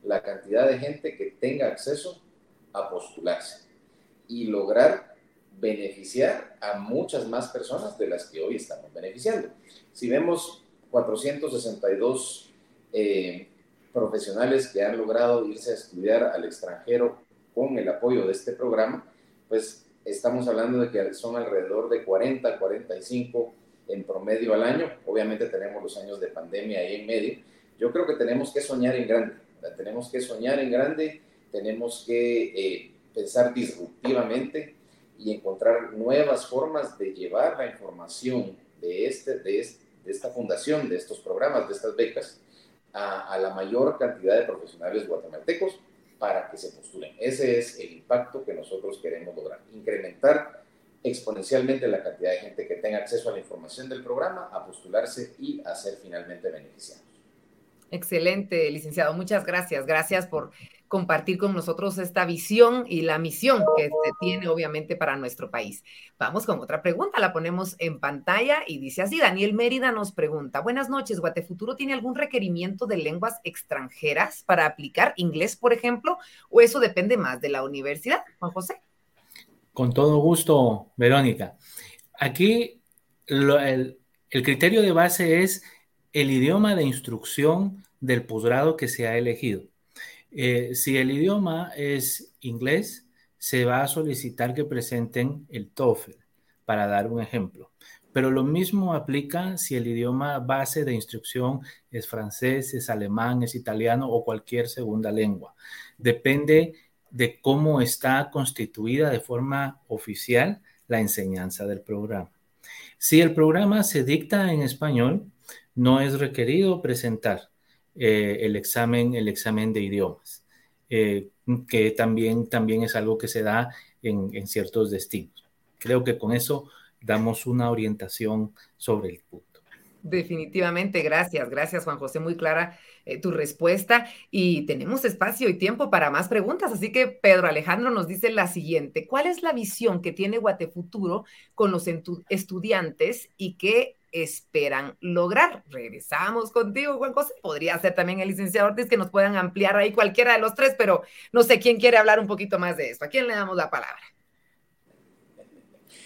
B: la cantidad de gente que tenga acceso a postularse y lograr beneficiar a muchas más personas de las que hoy estamos beneficiando. Si vemos 462 eh, profesionales que han logrado irse a estudiar al extranjero con el apoyo de este programa, pues estamos hablando de que son alrededor de 40, 45 en promedio al año. Obviamente tenemos los años de pandemia ahí en medio. Yo creo que tenemos que soñar en grande. Tenemos que soñar en grande, tenemos que eh, pensar disruptivamente y encontrar nuevas formas de llevar la información de, este, de, esta fundación, de estos programas, de estas becas, a, a la mayor cantidad de profesionales guatemaltecos para que se postulen. Ese es el impacto que nosotros queremos lograr, incrementar exponencialmente la cantidad de gente que tenga acceso a la información del programa, a postularse y a ser finalmente beneficiados.
A: Excelente, licenciado. Muchas gracias. Gracias por compartir con nosotros esta visión y la misión que tiene obviamente para nuestro país. Vamos con otra pregunta, la ponemos en pantalla y dice así, Daniel Mérida nos pregunta, buenas noches, ¿Guatefuturo tiene algún requerimiento de lenguas extranjeras para aplicar inglés, por ejemplo, o eso depende más de la universidad? Juan José.
D: Con todo gusto, Verónica. Aquí el, el criterio de base es el idioma de instrucción del posgrado que se ha elegido. Eh, si el idioma es inglés, se va a solicitar que presenten el TOEFL, para dar un ejemplo. Pero lo mismo aplica si el idioma base de instrucción es francés, es alemán, es italiano o cualquier segunda lengua. Depende de cómo está constituida de forma oficial la enseñanza del programa. Si el programa se dicta en español, no es requerido presentar eh, el, examen, el examen de idiomas, eh, que también, también es algo que se da en, en ciertos destinos. Creo que con eso damos una orientación sobre el punto.
A: Definitivamente, gracias, gracias Juan José, muy clara eh, tu respuesta y tenemos espacio y tiempo para más preguntas, así que Pedro Alejandro nos dice la siguiente, ¿cuál es la visión que tiene Guatefuturo con los estudiantes y qué esperan lograr. Regresamos contigo, Juan José. Podría ser también el licenciado Ortiz que nos puedan ampliar ahí cualquiera de los tres, pero no sé quién quiere hablar un poquito más de esto. ¿A quién le damos la palabra?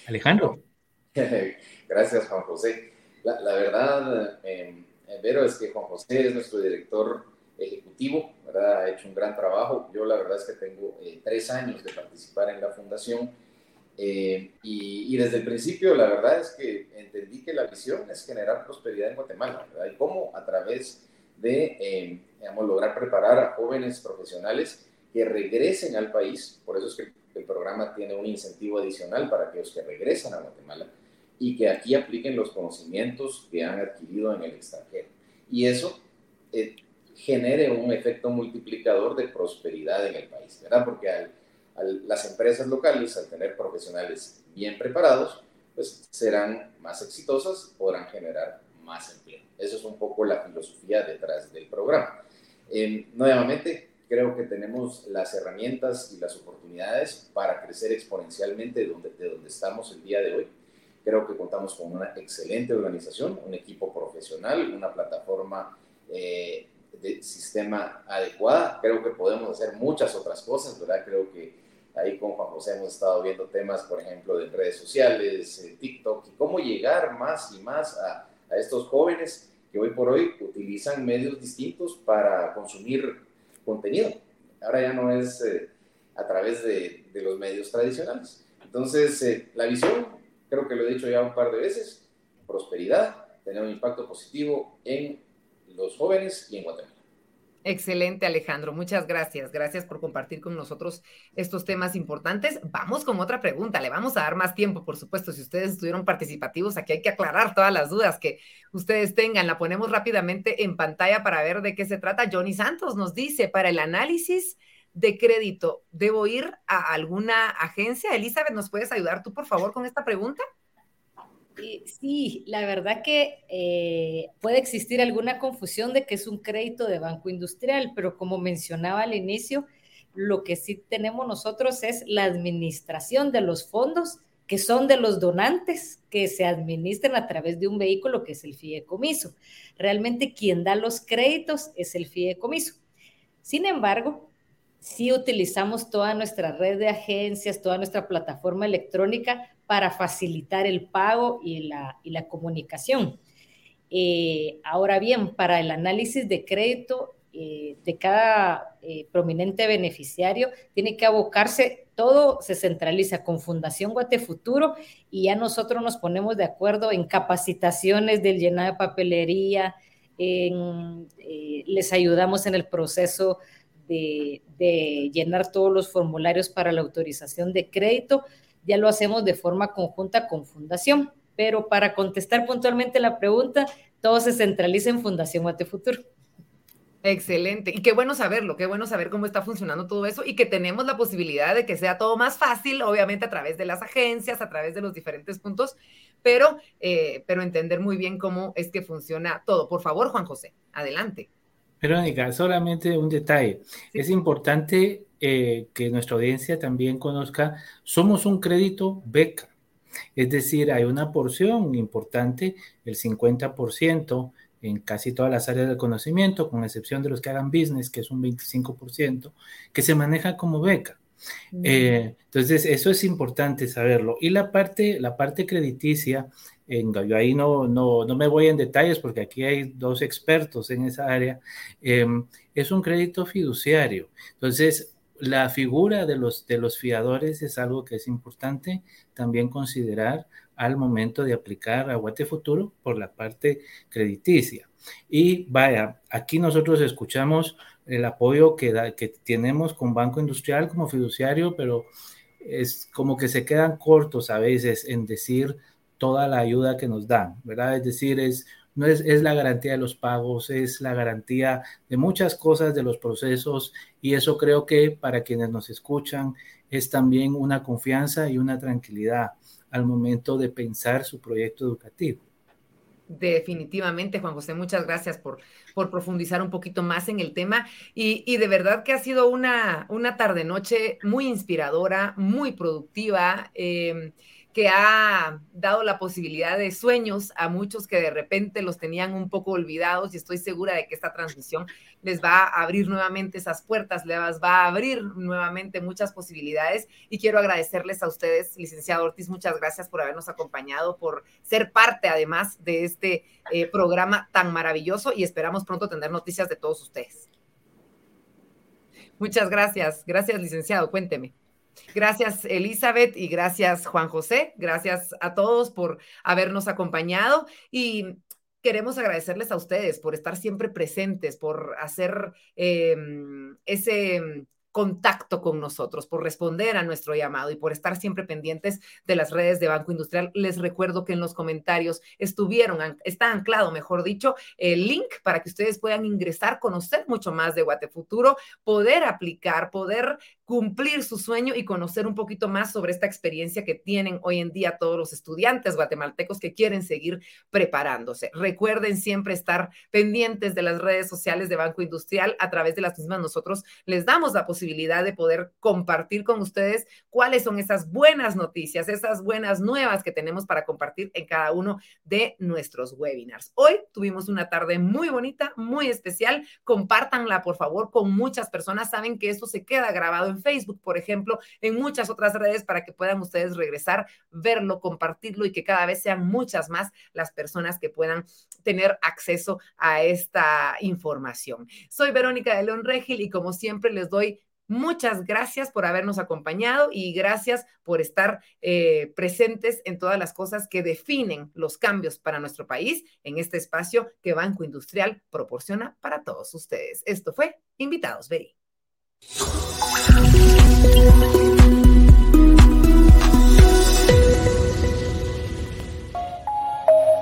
D: Alejandro. <laughs>
B: Gracias, Juan José. La, verdad, eh, Vero, es que Juan José es nuestro director ejecutivo, ¿verdad? Ha hecho un gran trabajo. Yo la verdad es que tengo eh, tres años de participar en la fundación eh, y, desde el principio, la verdad es que entendí que la visión es generar prosperidad en Guatemala, ¿verdad? Y cómo a través de, eh, digamos, lograr preparar a jóvenes profesionales que regresen al país, por eso es que el programa tiene un incentivo adicional para aquellos que regresan a Guatemala y que aquí apliquen los conocimientos que han adquirido en el extranjero. Y eso eh, genere un efecto multiplicador de prosperidad en el país, ¿verdad? Porque al las empresas locales, al tener profesionales bien preparados, pues serán más exitosas, podrán generar más empleo. Eso es un poco la filosofía detrás del programa. nuevamente, creo que tenemos las herramientas y las oportunidades para crecer exponencialmente de donde, de donde estamos el día de hoy. Creo que contamos con una excelente organización, un equipo profesional, una plataforma eh, de sistema adecuada. Creo que podemos hacer muchas otras cosas, ¿verdad? Creo que Ahí con Juan José hemos estado viendo temas, por ejemplo, de redes sociales, eh, TikTok, y cómo llegar más y más a, estos jóvenes que hoy por hoy utilizan medios distintos para consumir contenido. Ahora ya no es eh, a través de, de, los medios tradicionales. Entonces, eh, la visión, creo que lo he dicho ya un par de veces, prosperidad, tener un impacto positivo en los jóvenes y en Guatemala.
A: Excelente, Alejandro. Muchas gracias. Gracias por compartir con nosotros estos temas importantes. Vamos con otra pregunta. Le vamos a dar más tiempo, por supuesto. Si ustedes estuvieron participativos, aquí hay que aclarar todas las dudas que ustedes tengan. La ponemos rápidamente en pantalla para ver de qué se trata. Johnny Santos nos dice, para el análisis de crédito, ¿debo ir a alguna agencia? Elizabeth, ¿nos puedes ayudar tú, por favor, con esta pregunta?
C: Sí, la verdad que eh, puede existir alguna confusión de que es un crédito de banco industrial, pero como mencionaba al inicio, lo que sí tenemos nosotros es la administración de los fondos que son de los donantes que se administran a través de un vehículo que es el fideicomiso. Realmente quien da los créditos es el fideicomiso. Sin embargo, sí utilizamos toda nuestra red de agencias, toda nuestra plataforma electrónica para facilitar el pago y la, la comunicación. Eh, ahora bien, para el análisis de crédito, eh, de cada eh, prominente beneficiario, tiene que abocarse, todo se centraliza con Fundación Guatefuturo y ya nosotros nos ponemos de acuerdo en capacitaciones del llenado de papelería, les ayudamos en el proceso de, de llenar todos los formularios para la autorización de crédito, ya lo hacemos de forma conjunta con Fundación. Pero para contestar puntualmente la pregunta, todo se centraliza en Fundación Guatefuturo.
A: Excelente. Y qué bueno saberlo, qué bueno saber cómo está funcionando todo eso y que tenemos la posibilidad de que sea todo más fácil, obviamente a través de las agencias, a través de los diferentes puntos, pero, eh, pero entender muy bien cómo es que funciona todo. Por favor, Juan José, adelante.
D: Verónica, solamente un detalle. Es importante eh, que nuestra audiencia también conozca, somos un crédito beca. Es decir, hay una porción importante, el 50%, en casi todas las áreas del conocimiento, con excepción de los que hagan business, que es un 25%, que se maneja como beca. Eh, entonces, eso es importante saberlo. Y la parte, la parte crediticia, en, yo ahí no, no, no, me voy en detalles porque aquí hay dos expertos en esa área, em, es un crédito fiduciario. Entonces, la figura de los, de los fiadores es algo que es importante también considerar al momento de aplicar a Guate Futuro por la parte crediticia. Y vaya, aquí nosotros escuchamos el apoyo que, que tenemos con Banco Industrial como fiduciario, pero es como que se quedan cortos a veces en decir toda la ayuda que nos dan, ¿verdad? Es decir, es, no es, es, la garantía de los pagos, es la garantía de muchas cosas de los procesos y eso creo que para quienes nos escuchan es también una confianza y una tranquilidad al momento de pensar su proyecto educativo.
A: Definitivamente, Juan José, muchas gracias por, por profundizar un poquito más en el tema y, y de verdad que ha sido una, una tarde-noche muy inspiradora, muy productiva. Eh, que ha dado la posibilidad de sueños a muchos que de repente los tenían un poco olvidados y estoy segura de que esta transmisión les va a abrir nuevamente esas puertas, les va a abrir nuevamente muchas posibilidades y quiero agradecerles a ustedes, licenciado Ortiz, muchas gracias por habernos acompañado, por ser parte además de este eh, programa tan maravilloso y esperamos pronto tener noticias de todos ustedes. Muchas gracias, gracias licenciado, cuénteme. Gracias, Elizabeth, y gracias, Juan José. Gracias a todos por habernos acompañado y queremos agradecerles a ustedes por estar siempre presentes, por hacer eh, ese contacto con nosotros, por responder a nuestro llamado y por estar siempre pendientes de las redes de Banco Industrial. Les recuerdo que en los comentarios estuvieron, está anclado, mejor dicho, el link para que ustedes puedan ingresar, conocer mucho más de Guatefuturo, poder aplicar, poder cumplir su sueño y conocer un poquito más sobre esta experiencia que tienen hoy en día todos los estudiantes guatemaltecos que quieren seguir preparándose. Recuerden siempre estar pendientes de las redes sociales de Banco Industrial. A través de las mismas nosotros les damos la posibilidad de poder compartir con ustedes cuáles son esas buenas noticias, esas buenas nuevas que tenemos para compartir en cada uno de nuestros webinars. Hoy tuvimos una tarde muy bonita, muy especial. Compártanla, por favor, con muchas personas. Saben que esto se queda grabado en Facebook, por ejemplo, en muchas otras redes para que puedan ustedes regresar, verlo, compartirlo y que cada vez sean muchas más las personas que puedan tener acceso a esta información. Soy Verónica de León Regil y como siempre les doy Muchas gracias por habernos acompañado y gracias por estar eh, presentes en todas las cosas que definen los cambios para nuestro país en este espacio que Banco Industrial proporciona para todos ustedes. Esto fue Invitados, Verí. 啊。